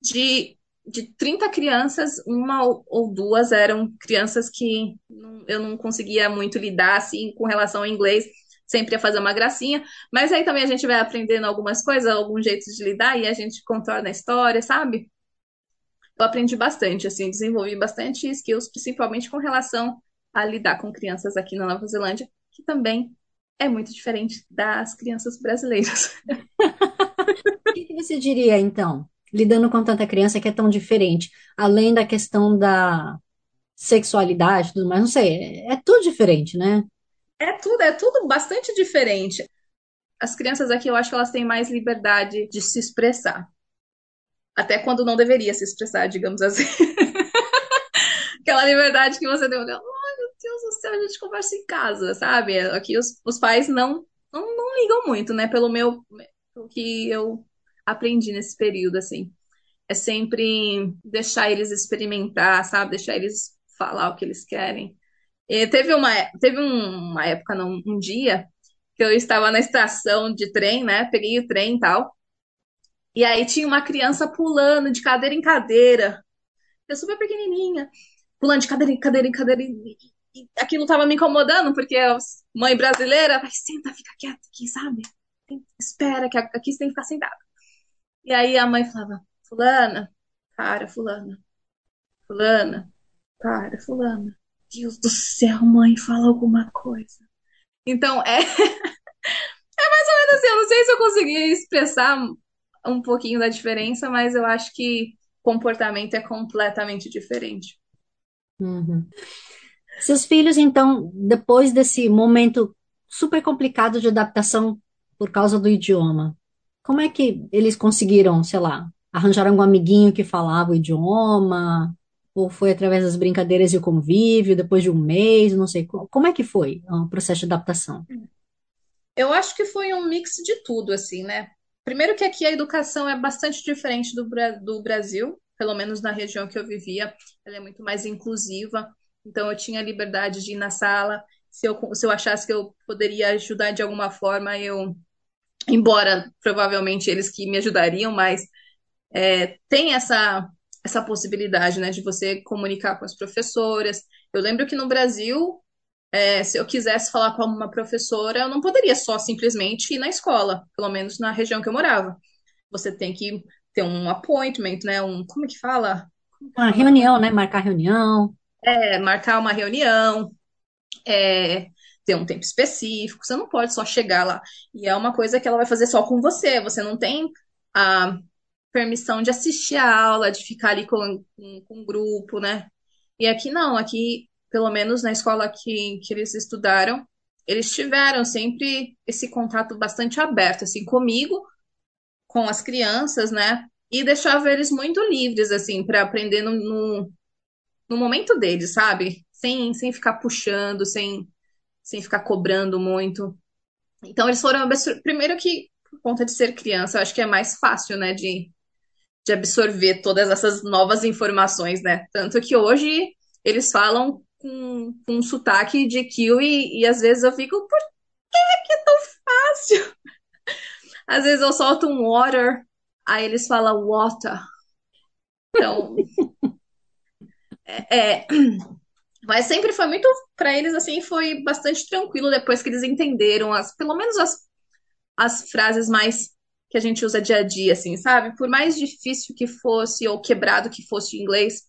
de, de 30 crianças, uma ou duas eram crianças que eu não conseguia muito lidar assim com relação ao inglês sempre ia fazer uma gracinha, mas aí também a gente vai aprendendo algumas coisas, alguns jeitos de lidar e a gente contorna a história, sabe? Eu aprendi bastante, assim, desenvolvi bastante skills, principalmente com relação a lidar com crianças aqui na Nova Zelândia, que também é muito diferente das crianças brasileiras. [LAUGHS] o que você diria, então, lidando com tanta criança que é tão diferente, além da questão da sexualidade, tudo mais, não sei, é tudo diferente, né? É tudo, é tudo bastante diferente. As crianças aqui, eu acho que elas têm mais liberdade de se expressar. Até quando não deveria se expressar, digamos assim. [LAUGHS] Aquela liberdade que você deu. Ai, meu Deus do céu, a gente conversa em casa, sabe? Aqui os, os pais não, não, não ligam muito, né? Pelo meu. Pelo que eu aprendi nesse período, assim. É sempre deixar eles experimentar, sabe? Deixar eles falar o que eles querem. E teve uma, teve uma época, não, um dia, que eu estava na estação de trem, né? Peguei o trem e tal. E aí tinha uma criança pulando de cadeira em cadeira. Eu super pequenininha, pulando de cadeira em cadeira em cadeira. E, aquilo tava me incomodando, porque a mãe brasileira, vai, senta, fica quieta aqui, sabe? espera, que aqui você tem que ficar sentada. E aí a mãe falava, fulana, para, fulana. Fulana, para, fulana. Deus do céu, mãe, fala alguma coisa. Então, é. [LAUGHS] é mais ou menos assim. Eu não sei se eu consegui expressar um pouquinho da diferença, mas eu acho que comportamento é completamente diferente. Uhum. Seus filhos, então, depois desse momento super complicado de adaptação por causa do idioma, como é que eles conseguiram, sei lá, arranjar um amiguinho que falava o idioma? Ou foi através das brincadeiras e o convívio, depois de um mês, não sei. Como é que foi o processo de adaptação? Eu acho que foi um mix de tudo, assim, né? Primeiro que aqui a educação é bastante diferente do, do Brasil, pelo menos na região que eu vivia, ela é muito mais inclusiva. Então eu tinha liberdade de ir na sala. Se eu, se eu achasse que eu poderia ajudar de alguma forma, eu, embora provavelmente eles que me ajudariam, mas é, tem essa essa possibilidade, né, de você comunicar com as professoras. Eu lembro que no Brasil, é, se eu quisesse falar com uma professora, eu não poderia só simplesmente ir na escola, pelo menos na região que eu morava. Você tem que ter um appointment, né, um, como é que fala? Uma reunião, né, marcar reunião. É, marcar uma reunião, é, ter um tempo específico, você não pode só chegar lá. E é uma coisa que ela vai fazer só com você, você não tem a permissão de assistir a aula, de ficar ali com, com, com um grupo, né? E aqui não, aqui, pelo menos na escola que, que eles estudaram, eles tiveram sempre esse contato bastante aberto, assim, comigo, com as crianças, né? E deixava eles muito livres, assim, para aprender no, no, no, momento deles, sabe? Sem, sem ficar puxando, sem, sem ficar cobrando muito. Então, eles foram. Primeiro que, por conta de ser criança, eu acho que é mais fácil, né, de, de absorver todas essas novas informações, né? Tanto que hoje eles falam com, com um sotaque de kiwi e às vezes eu fico, por que, que é tão fácil? [LAUGHS] Às vezes eu solto um water, aí eles falam water. Então, [LAUGHS] é, é, [CLEARS THROAT] mas sempre foi muito para eles assim, foi bastante tranquilo depois que eles entenderam as, pelo menos as, as frases mais que a gente usa dia a dia, assim, sabe? Por mais difícil que fosse ou quebrado que fosse o inglês,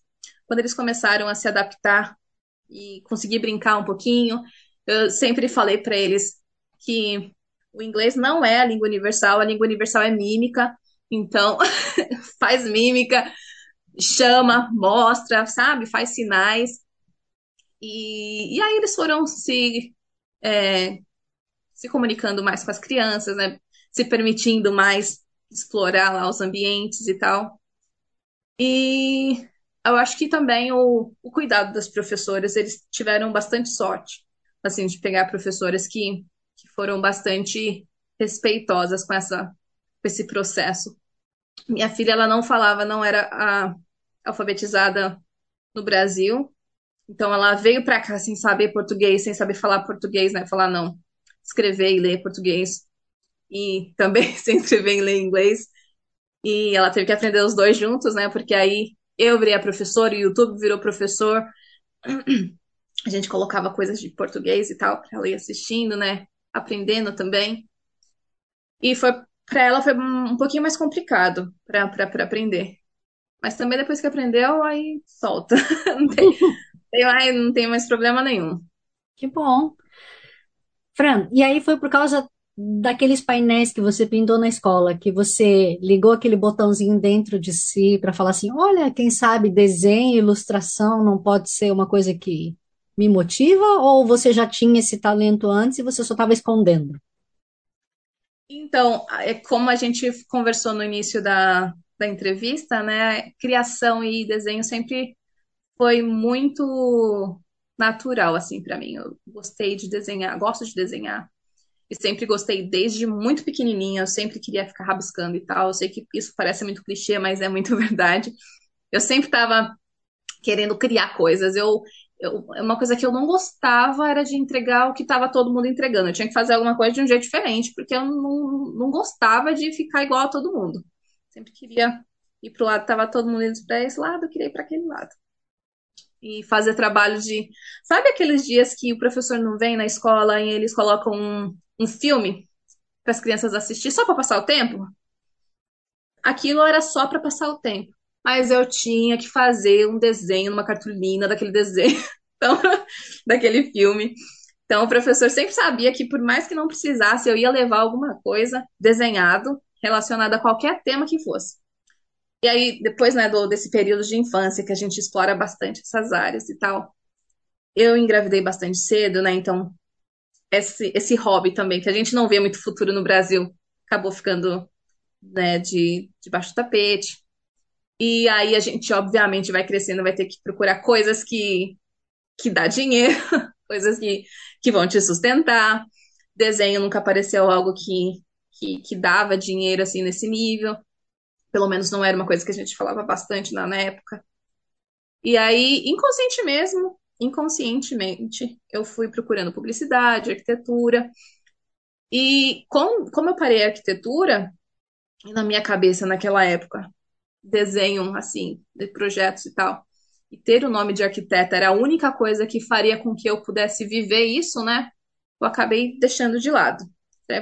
quando eles começaram a se adaptar e conseguir brincar um pouquinho, eu sempre falei para eles que o inglês não é a língua universal, a língua universal é mímica, então [LAUGHS] faz mímica, chama, mostra, sabe? Faz sinais. E, e aí eles foram se, é, se comunicando mais com as crianças, né? Se permitindo mais explorar lá os ambientes e tal. E eu acho que também o, o cuidado das professoras, eles tiveram bastante sorte, assim, de pegar professoras que, que foram bastante respeitosas com essa, com esse processo. Minha filha, ela não falava, não era a, alfabetizada no Brasil, então ela veio para cá sem saber português, sem saber falar português, né? Falar não, escrever e ler português e também [LAUGHS] sem escrever e ler inglês. E ela teve que aprender os dois juntos, né? Porque aí eu virei a professora, o YouTube virou professor. A gente colocava coisas de português e tal para ela ir assistindo, né? Aprendendo também. E foi para ela foi um pouquinho mais complicado para aprender. Mas também depois que aprendeu, aí solta. [LAUGHS] Não tem, [LAUGHS] tem, não tem mais problema nenhum. Que bom. Fran, e aí foi por causa daqueles painéis que você pintou na escola, que você ligou aquele botãozinho dentro de si para falar assim: olha, quem sabe desenho, ilustração não pode ser uma coisa que me motiva? Ou você já tinha esse talento antes e você só estava escondendo? Então, é como a gente conversou no início da, da entrevista, né? Criação e desenho sempre foi muito natural, assim, para mim. Eu gostei de desenhar, gosto de desenhar. E sempre gostei desde muito pequenininha, eu sempre queria ficar rabiscando e tal. Eu sei que isso parece muito clichê, mas é muito [LAUGHS] verdade. Eu sempre estava querendo criar coisas. Eu, eu, uma coisa que eu não gostava era de entregar o que estava todo mundo entregando. Eu tinha que fazer alguma coisa de um jeito diferente, porque eu não, não gostava de ficar igual a todo mundo. Sempre queria ir para o lado, estava todo mundo indo para esse lado, eu queria ir para aquele lado e fazer trabalho de. Sabe aqueles dias que o professor não vem na escola e eles colocam um, um filme para as crianças assistir só para passar o tempo? Aquilo era só para passar o tempo. Mas eu tinha que fazer um desenho, uma cartolina daquele desenho, [LAUGHS] então, daquele filme. Então, o professor sempre sabia que, por mais que não precisasse, eu ia levar alguma coisa desenhado relacionada a qualquer tema que fosse. E aí, depois, né, do, desse período de infância que a gente explora bastante essas áreas e tal, eu engravidei bastante cedo, né? Então, esse, esse hobby também, que a gente não vê muito futuro no Brasil, acabou ficando, né, de debaixo do tapete. E aí a gente, obviamente, vai crescendo, vai ter que procurar coisas que, que dá dinheiro, [LAUGHS] coisas que, que vão te sustentar. Desenho nunca apareceu algo que, que, que dava dinheiro, assim, nesse nível. Pelo menos não era uma coisa que a gente falava bastante na, na época. E aí, inconsciente mesmo, inconscientemente, eu fui procurando publicidade, arquitetura. E com, como eu parei a arquitetura, na minha cabeça naquela época, desenho assim, de projetos e tal, e ter o nome de arquiteta era a única coisa que faria com que eu pudesse viver isso, né? Eu acabei deixando de lado.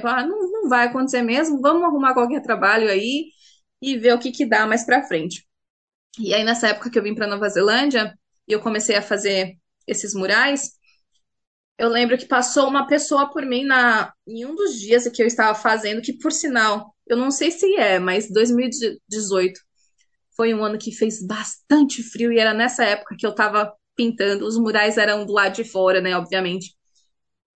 ah, não, não vai acontecer mesmo, vamos arrumar qualquer trabalho aí e ver o que, que dá mais para frente. E aí, nessa época que eu vim para Nova Zelândia e eu comecei a fazer esses murais, eu lembro que passou uma pessoa por mim na, em um dos dias que eu estava fazendo, que por sinal, eu não sei se é, mas 2018 foi um ano que fez bastante frio e era nessa época que eu estava pintando. Os murais eram do lado de fora, né, obviamente.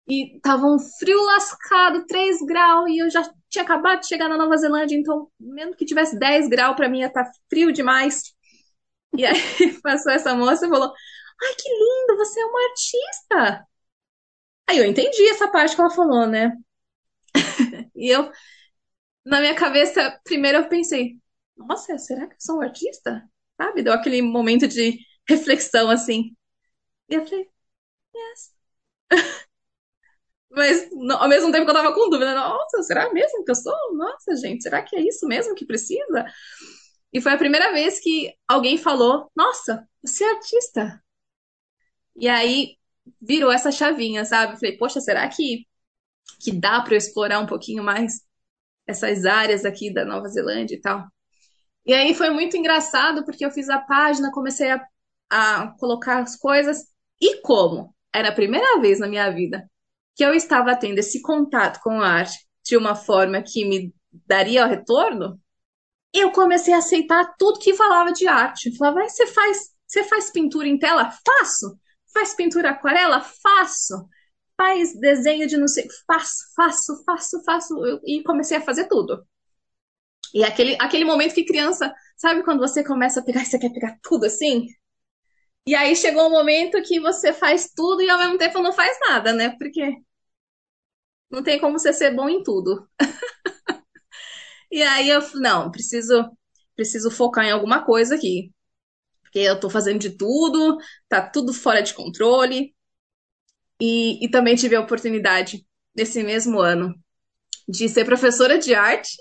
E tava um frio lascado, 3 graus, e eu já tinha acabado de chegar na Nova Zelândia, então, mesmo que tivesse 10 graus, para mim ia estar tá frio demais. E aí [LAUGHS] passou essa moça e falou: Ai, que lindo, você é uma artista. Aí eu entendi essa parte que ela falou, né? [LAUGHS] e eu, na minha cabeça, primeiro eu pensei: Nossa, será que eu sou um artista? Sabe? Deu aquele momento de reflexão assim. E eu falei: Yes. [LAUGHS] Mas ao mesmo tempo que eu tava com dúvida, nossa, será mesmo que eu sou? Nossa, gente, será que é isso mesmo que precisa? E foi a primeira vez que alguém falou: Nossa, você é artista. E aí virou essa chavinha, sabe? falei: Poxa, será que, que dá para eu explorar um pouquinho mais essas áreas aqui da Nova Zelândia e tal? E aí foi muito engraçado porque eu fiz a página, comecei a, a colocar as coisas. E como? Era a primeira vez na minha vida que eu estava tendo esse contato com a arte de uma forma que me daria o retorno, eu comecei a aceitar tudo que falava de arte. Eu falava, você faz, você faz pintura em tela? Faço. Faz pintura aquarela? Faço. Faz desenho de não sei, faço, faço, faço, faço. e comecei a fazer tudo. E aquele, aquele momento que criança, sabe quando você começa a pegar você quer pegar tudo assim? E aí chegou um momento que você faz tudo e ao mesmo tempo não faz nada, né? Porque não tem como você ser bom em tudo. [LAUGHS] E aí eu, não, preciso, preciso focar em alguma coisa aqui. Porque eu tô fazendo de tudo, tá tudo fora de controle. E, e também tive a oportunidade, nesse mesmo ano, de ser professora de arte.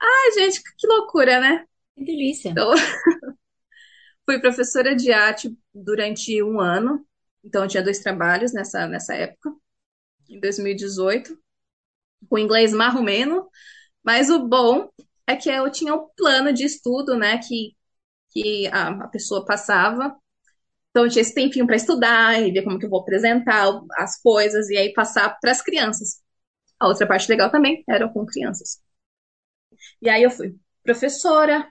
Ai, gente, que loucura, né? Que delícia. Então, [LAUGHS] fui professora de arte durante um ano. Então, eu tinha dois trabalhos nessa, nessa época, em 2018, com inglês marromeno, mas o bom é que eu tinha um plano de estudo, né, que, que a, a pessoa passava. Então, eu tinha esse tempinho para estudar e ver como que eu vou apresentar as coisas e aí passar para as crianças. A outra parte legal também era com crianças. E aí eu fui professora,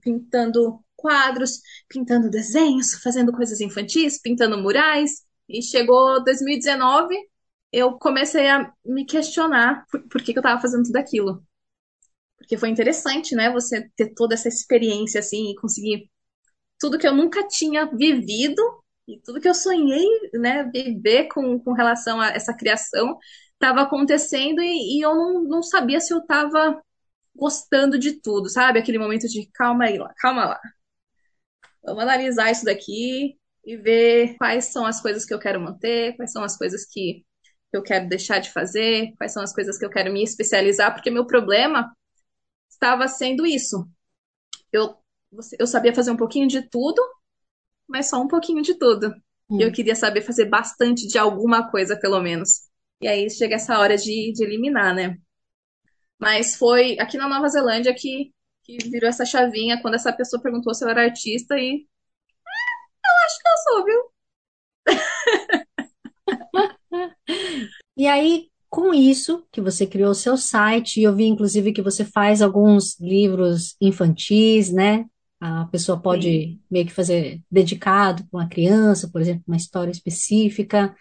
pintando quadros, pintando desenhos, fazendo coisas infantis, pintando murais. E chegou 2019, eu comecei a me questionar por, por que, que eu estava fazendo tudo aquilo porque foi interessante, né? Você ter toda essa experiência assim e conseguir tudo que eu nunca tinha vivido e tudo que eu sonhei, né, viver com, com relação a essa criação estava acontecendo e, e, eu não, não sabia se eu estava gostando de tudo, sabe? Aquele momento de calma aí, lá, calma lá. Vamos analisar isso daqui e ver quais são as coisas que eu quero manter, quais são as coisas que eu quero deixar de fazer, quais são as coisas que eu quero me especializar, porque meu problema estava sendo isso. Eu, eu sabia fazer um pouquinho de tudo, mas só um pouquinho de tudo. Hum. Eu queria saber fazer bastante de alguma coisa, pelo menos. E aí chega essa hora de, de eliminar, né? Mas foi aqui na Nova Zelândia que, que virou essa chavinha quando essa pessoa perguntou se eu era artista e. Ah, eu acho que eu sou, viu? [LAUGHS] e aí, com isso, que você criou o seu site, e eu vi inclusive que você faz alguns livros infantis, né? A pessoa pode Sim. meio que fazer dedicado para uma criança, por exemplo, uma história específica.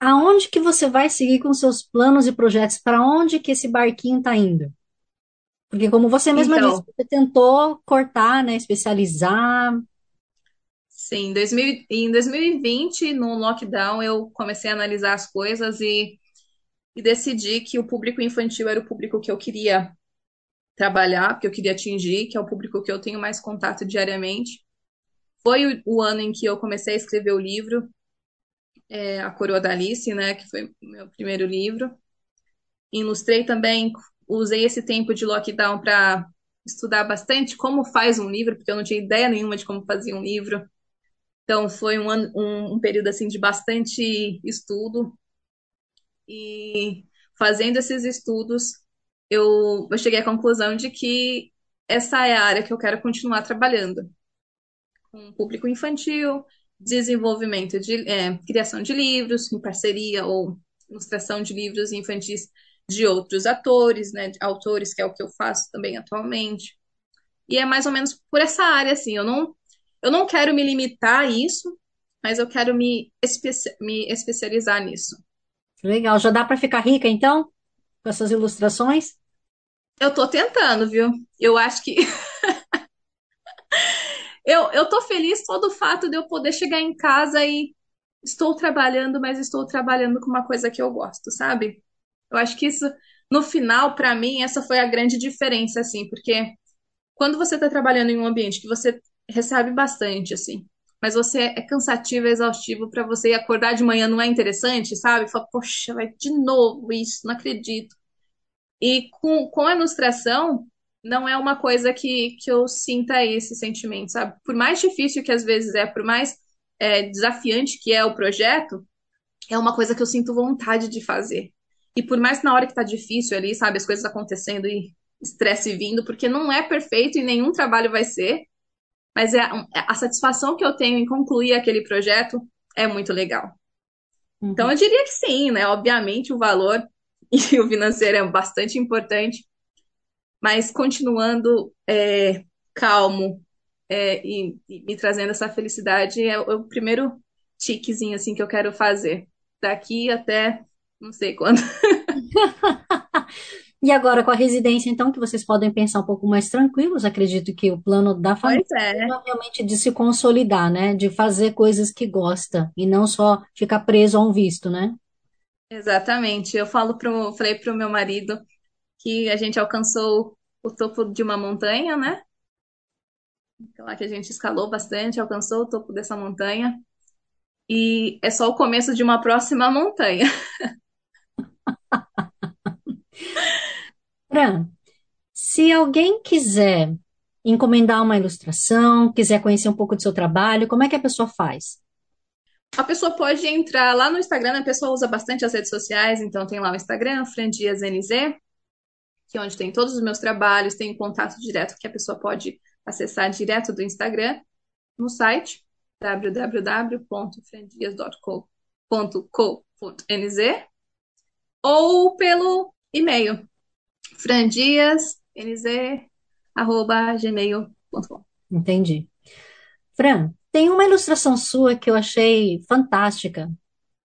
Aonde que você vai seguir com seus planos e projetos? Para onde que esse barquinho está indo? Porque como você mesma então, disse, você tentou cortar, né, especializar. Sim, 2000, em 2020, no lockdown, eu comecei a analisar as coisas e e decidi que o público infantil era o público que eu queria trabalhar, que eu queria atingir, que é o público que eu tenho mais contato diariamente. Foi o, ano em que eu comecei a escrever o livro, é, A Coroa da Alice, né, que foi meu primeiro livro. Ilustrei também, usei esse tempo de lockdown para estudar bastante como faz um livro, porque eu não tinha ideia nenhuma de como fazia um livro. Então foi um, um, um período assim de bastante estudo, e fazendo esses estudos, eu, eu cheguei à conclusão de que essa é a área que eu quero continuar trabalhando. Com público infantil, desenvolvimento de é, criação de livros em parceria ou ilustração de livros infantis de outros atores, né, autores, que é o que eu faço também atualmente. E é mais ou menos por essa área, assim, eu não, eu não quero me limitar a isso, mas eu quero me, me especializar nisso. Legal, já dá para ficar rica então com essas ilustrações? Eu tô tentando, viu? Eu acho que [LAUGHS] eu, eu tô feliz todo o fato de eu poder chegar em casa e estou trabalhando, mas estou trabalhando com uma coisa que eu gosto, sabe? Eu acho que isso, no final, para mim, essa foi a grande diferença, assim, porque quando você está trabalhando em um ambiente que você recebe bastante, assim, mas você é cansativo, é exaustivo para você acordar de manhã não é interessante, sabe? Fala, poxa, vai de novo isso, não acredito. E com, com a ilustração, não é uma coisa que, que eu sinta esse sentimento, sabe? Por mais difícil que às vezes é, por mais é, desafiante que é o projeto, é uma coisa que eu sinto vontade de fazer. E por mais na hora que tá difícil ali, sabe, as coisas acontecendo e estresse vindo, porque não é perfeito e nenhum trabalho vai ser, mas é, a satisfação que eu tenho em concluir aquele projeto é muito legal. Uhum. Então eu diria que sim, né? Obviamente o valor [LAUGHS] e o financeiro é bastante importante, mas continuando é, calmo é, e, e, me trazendo essa felicidade é o, é o primeiro tiquezinho assim que eu quero fazer. Daqui até não sei quando. [LAUGHS] E agora com a residência, então, que vocês podem pensar um pouco mais tranquilos, acredito que o plano da família é. é realmente de se consolidar, né? De fazer coisas que gosta e não só ficar preso a um visto, né? Exatamente. Eu falo pro, falei pro meu marido que a gente alcançou o topo de uma montanha, né? Lá que a gente escalou bastante, alcançou o topo dessa montanha. E é só o começo de uma próxima montanha. [LAUGHS] Fran, se alguém quiser encomendar uma ilustração, quiser conhecer um pouco do seu trabalho, como é que a pessoa faz? A pessoa pode entrar lá no Instagram, a pessoa usa bastante as redes sociais, então tem lá o Instagram, FrandiasNZ, que é onde tem todos os meus trabalhos, tem um contato direto que a pessoa pode acessar direto do Instagram, no site www.frandias.co.nz ou pelo e-mail frandias.nz.gmail.com. Entendi. Fran, tem uma ilustração sua que eu achei fantástica.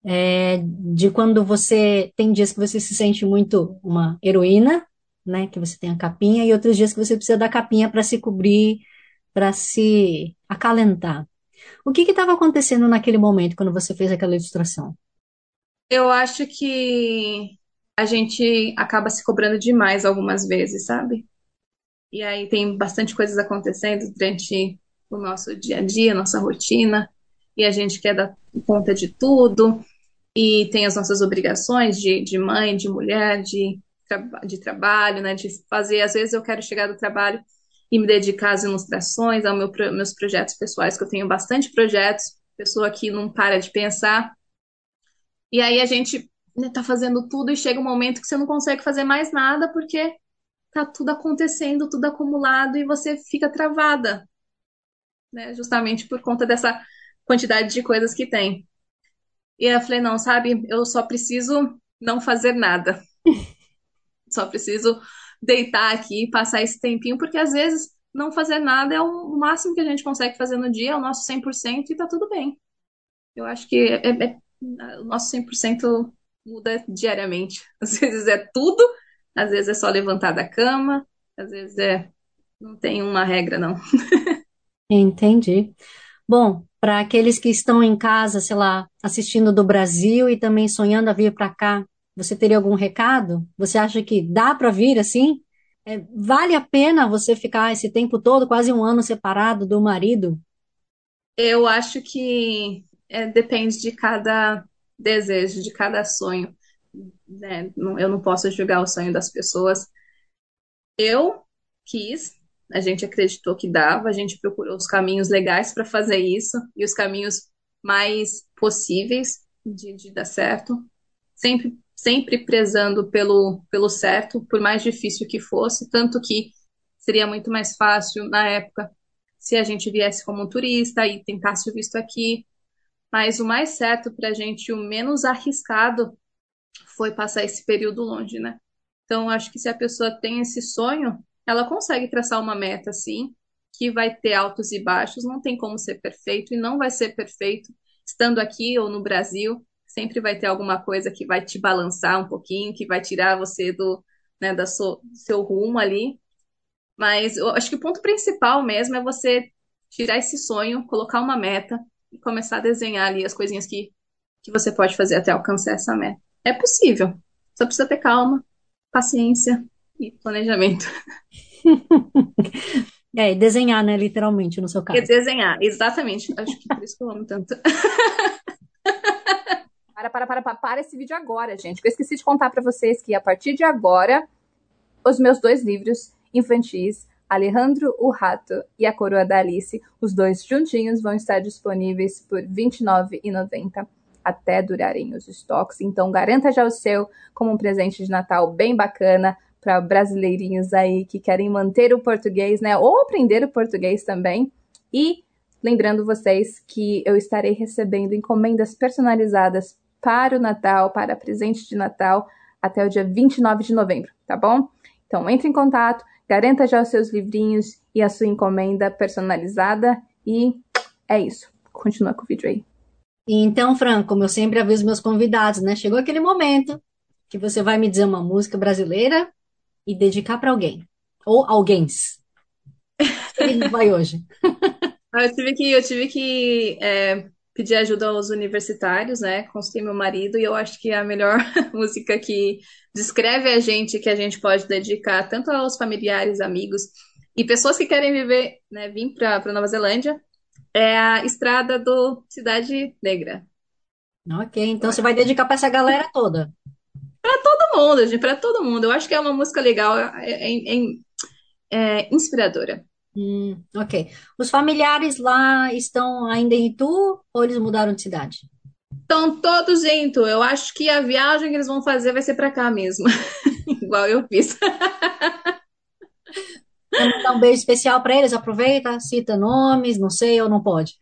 É, de quando você tem dias que você se sente muito uma heroína, né? Que você tem a capinha, e outros dias que você precisa da capinha para se cobrir, para se acalentar. O que estava acontecendo naquele momento quando você fez aquela ilustração? Eu acho que a gente acaba se cobrando demais algumas vezes, sabe? E aí tem bastante coisas acontecendo durante o nosso dia a dia, nossa rotina, e a gente quer dar conta de tudo, e tem as nossas obrigações de, de mãe, de mulher, de, de trabalho, né? De fazer. Às vezes eu quero chegar do trabalho e me dedicar às ilustrações, aos meu, meus projetos pessoais, que eu tenho bastante projetos, pessoa que não para de pensar. E aí a gente né, tá fazendo tudo e chega um momento que você não consegue fazer mais nada porque tá tudo acontecendo, tudo acumulado e você fica travada, né? Justamente por conta dessa quantidade de coisas que tem. E eu falei, não, sabe, eu só preciso não fazer nada. [LAUGHS] só preciso deitar aqui e passar esse tempinho, porque às vezes não fazer nada é o máximo que a gente consegue fazer no dia, é o nosso 100% e tá tudo bem. Eu acho que é, é, o nosso 100% muda diariamente. [LAUGHS] Às vezes é tudo, às vezes é só levantar da cama, às vezes é. Não tem uma regra, não. [LAUGHS] Entendi. Bom, para aqueles que estão em casa, sei lá, assistindo do Brasil e também sonhando a vir para cá, você teria algum recado? Você acha que dá para vir assim? É, vale a pena você ficar esse tempo todo, quase um ano separado do marido? Eu acho que é, depende de cada desejo, de cada sonho. Né? Eu não posso julgar o sonho das pessoas. Eu quis, a gente acreditou que dava, a gente procurou os caminhos legais para fazer isso e os caminhos mais possíveis de, de dar certo. Sempre, sempre prezando pelo, pelo certo, por mais difícil que fosse, tanto que seria muito mais fácil na época se a gente viesse como um turista e tentasse o visto aqui, mas o mais certo para a gente, o menos arriscado, foi passar esse período longe, né? Então, acho que se a pessoa tem esse sonho, ela consegue traçar uma meta, sim, que vai ter altos e baixos, não tem como ser perfeito e não vai ser perfeito estando aqui ou no Brasil. Sempre vai ter alguma coisa que vai te balançar um pouquinho, que vai tirar você do, né, da so, do seu rumo ali. Mas eu acho que o ponto principal mesmo é você tirar esse sonho, colocar uma meta e começar a desenhar ali as coisinhas que, que você pode fazer até alcançar essa meta. É possível, só precisa ter calma, paciência e planejamento. [LAUGHS] É, desenhar, né, literalmente, no seu caso. E desenhar, exatamente. Acho que por isso que eu amo tanto. [LAUGHS] Para, para, para, para, para esse vídeo agora, gente. Eu esqueci de contar para vocês que a partir de agora, os meus dois livros infantis Alejandro o Rato e A Coroa da Alice, os dois juntinhos vão estar disponíveis por R$ 29,90 até durarem os estoques. Então garanta já o seu como um presente de Natal bem bacana para brasileirinhos aí que querem manter o português, né? Ou aprender o português também. E lembrando vocês que eu estarei recebendo encomendas personalizadas para o Natal, para presente de Natal, até o dia 29 de novembro, tá bom? Então entre em contato, garanta já os seus livrinhos e a sua encomenda personalizada e é isso. Continua com o vídeo aí. Então, Fran, como eu sempre aviso meus convidados, né? Chegou aquele momento que você vai me dizer uma música brasileira e dedicar para alguém. Ou alguém. [LAUGHS] Ele vai hoje. Ah, eu tive que, eu tive que é, pedir ajuda aos universitários, né? Consultei meu marido e eu acho que é a melhor [LAUGHS] música que descreve a gente, que a gente pode dedicar tanto aos familiares, amigos e pessoas que querem viver, né, vir para Nova Zelândia, é a estrada do Cidade Negra. Ok, então você vai dedicar para essa galera toda. Para todo mundo, gente, para todo mundo. Eu acho que é uma música legal, é, é, é, é inspiradora. Hum, ok. Os familiares lá estão ainda em Itu ou eles mudaram de cidade? Estão todos em Itu. Eu acho que a viagem que eles vão fazer vai ser para cá mesmo. [LAUGHS] Igual eu fiz. Quer mandar um beijo especial para eles? Aproveita, cita nomes, não sei ou não pode.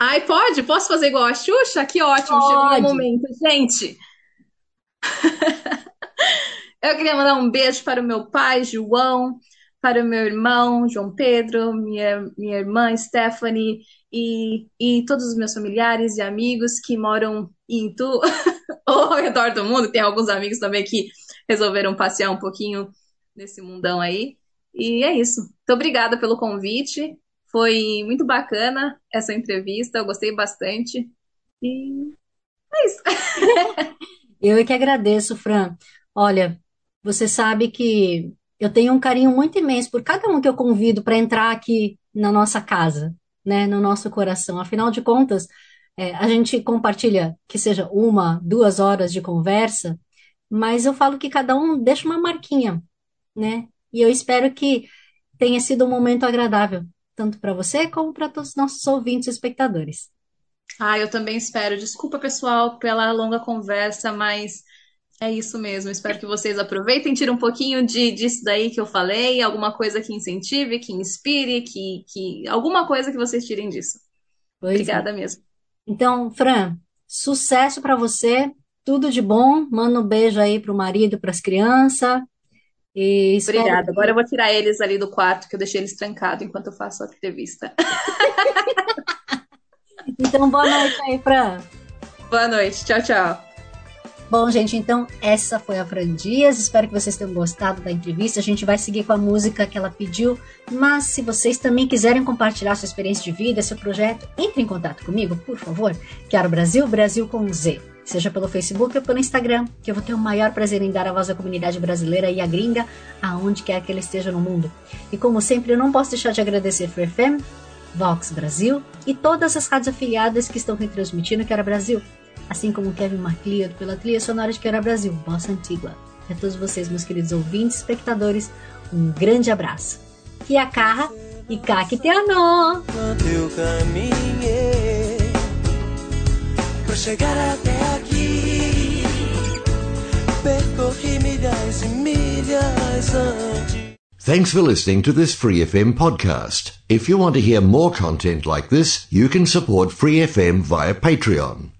Ai, pode? Posso fazer igual a Xuxa? Que ótimo, pode. chegou o momento. Gente, [LAUGHS] eu queria mandar um beijo para o meu pai, João, para meu irmão, João Pedro, minha, minha irmã, Stephanie, e, e todos os meus familiares e amigos que moram em Itu, ou [LAUGHS] ao redor do mundo. Tem alguns amigos também que resolveram passear um pouquinho nesse mundão aí. E é isso. Muito obrigada pelo convite. Foi muito bacana essa entrevista, eu gostei bastante. E é isso. [LAUGHS] eu é que agradeço, Fran. Olha, você sabe que eu tenho um carinho muito imenso por cada um que eu convido para entrar aqui na nossa casa, né, no nosso coração. Afinal de contas, é, a gente compartilha que seja uma, duas horas de conversa, mas eu falo que cada um deixa uma marquinha, né? E eu espero que tenha sido um momento agradável, tanto para você como para todos os nossos ouvintes e espectadores. Ah, eu também espero. Desculpa, pessoal, pela longa conversa, mas é isso mesmo. Espero que vocês aproveitem, tirem um pouquinho de, disso daí que eu falei, alguma coisa que incentive, que inspire, que, que alguma coisa que vocês tirem disso. Pois Obrigada é. mesmo. Então, Fran, sucesso para você, tudo de bom. Manda um beijo aí pro marido, para as crianças. E Obrigada. Agora eu vou tirar eles ali do quarto, que eu deixei eles trancados enquanto eu faço a entrevista. [LAUGHS] então, boa noite aí, Fran. Boa noite. Tchau, tchau. Bom, gente, então essa foi a Fran Dias. Espero que vocês tenham gostado da entrevista. A gente vai seguir com a música que ela pediu. Mas se vocês também quiserem compartilhar sua experiência de vida, seu projeto, entre em contato comigo, por favor. Quero Brasil, Brasil com Z seja pelo Facebook ou pelo Instagram, que eu vou ter o maior prazer em dar a voz à comunidade brasileira e à gringa, aonde quer que ela esteja no mundo. E como sempre, eu não posso deixar de agradecer Free FM, Vox Brasil e todas as rádios afiliadas que estão retransmitindo Quero Brasil, assim como Kevin MacLeod pela trilha sonora de Quero Brasil, Bossa Antigua. E a todos vocês, meus queridos ouvintes e espectadores, um grande abraço. Kia carra e Kakiteano! Eu caminhei pra chegar até aqui. Percorri milhas e milhas antes. Thanks for listening to this Free FM podcast. If you want to hear more content like this, you can support Free FM via Patreon.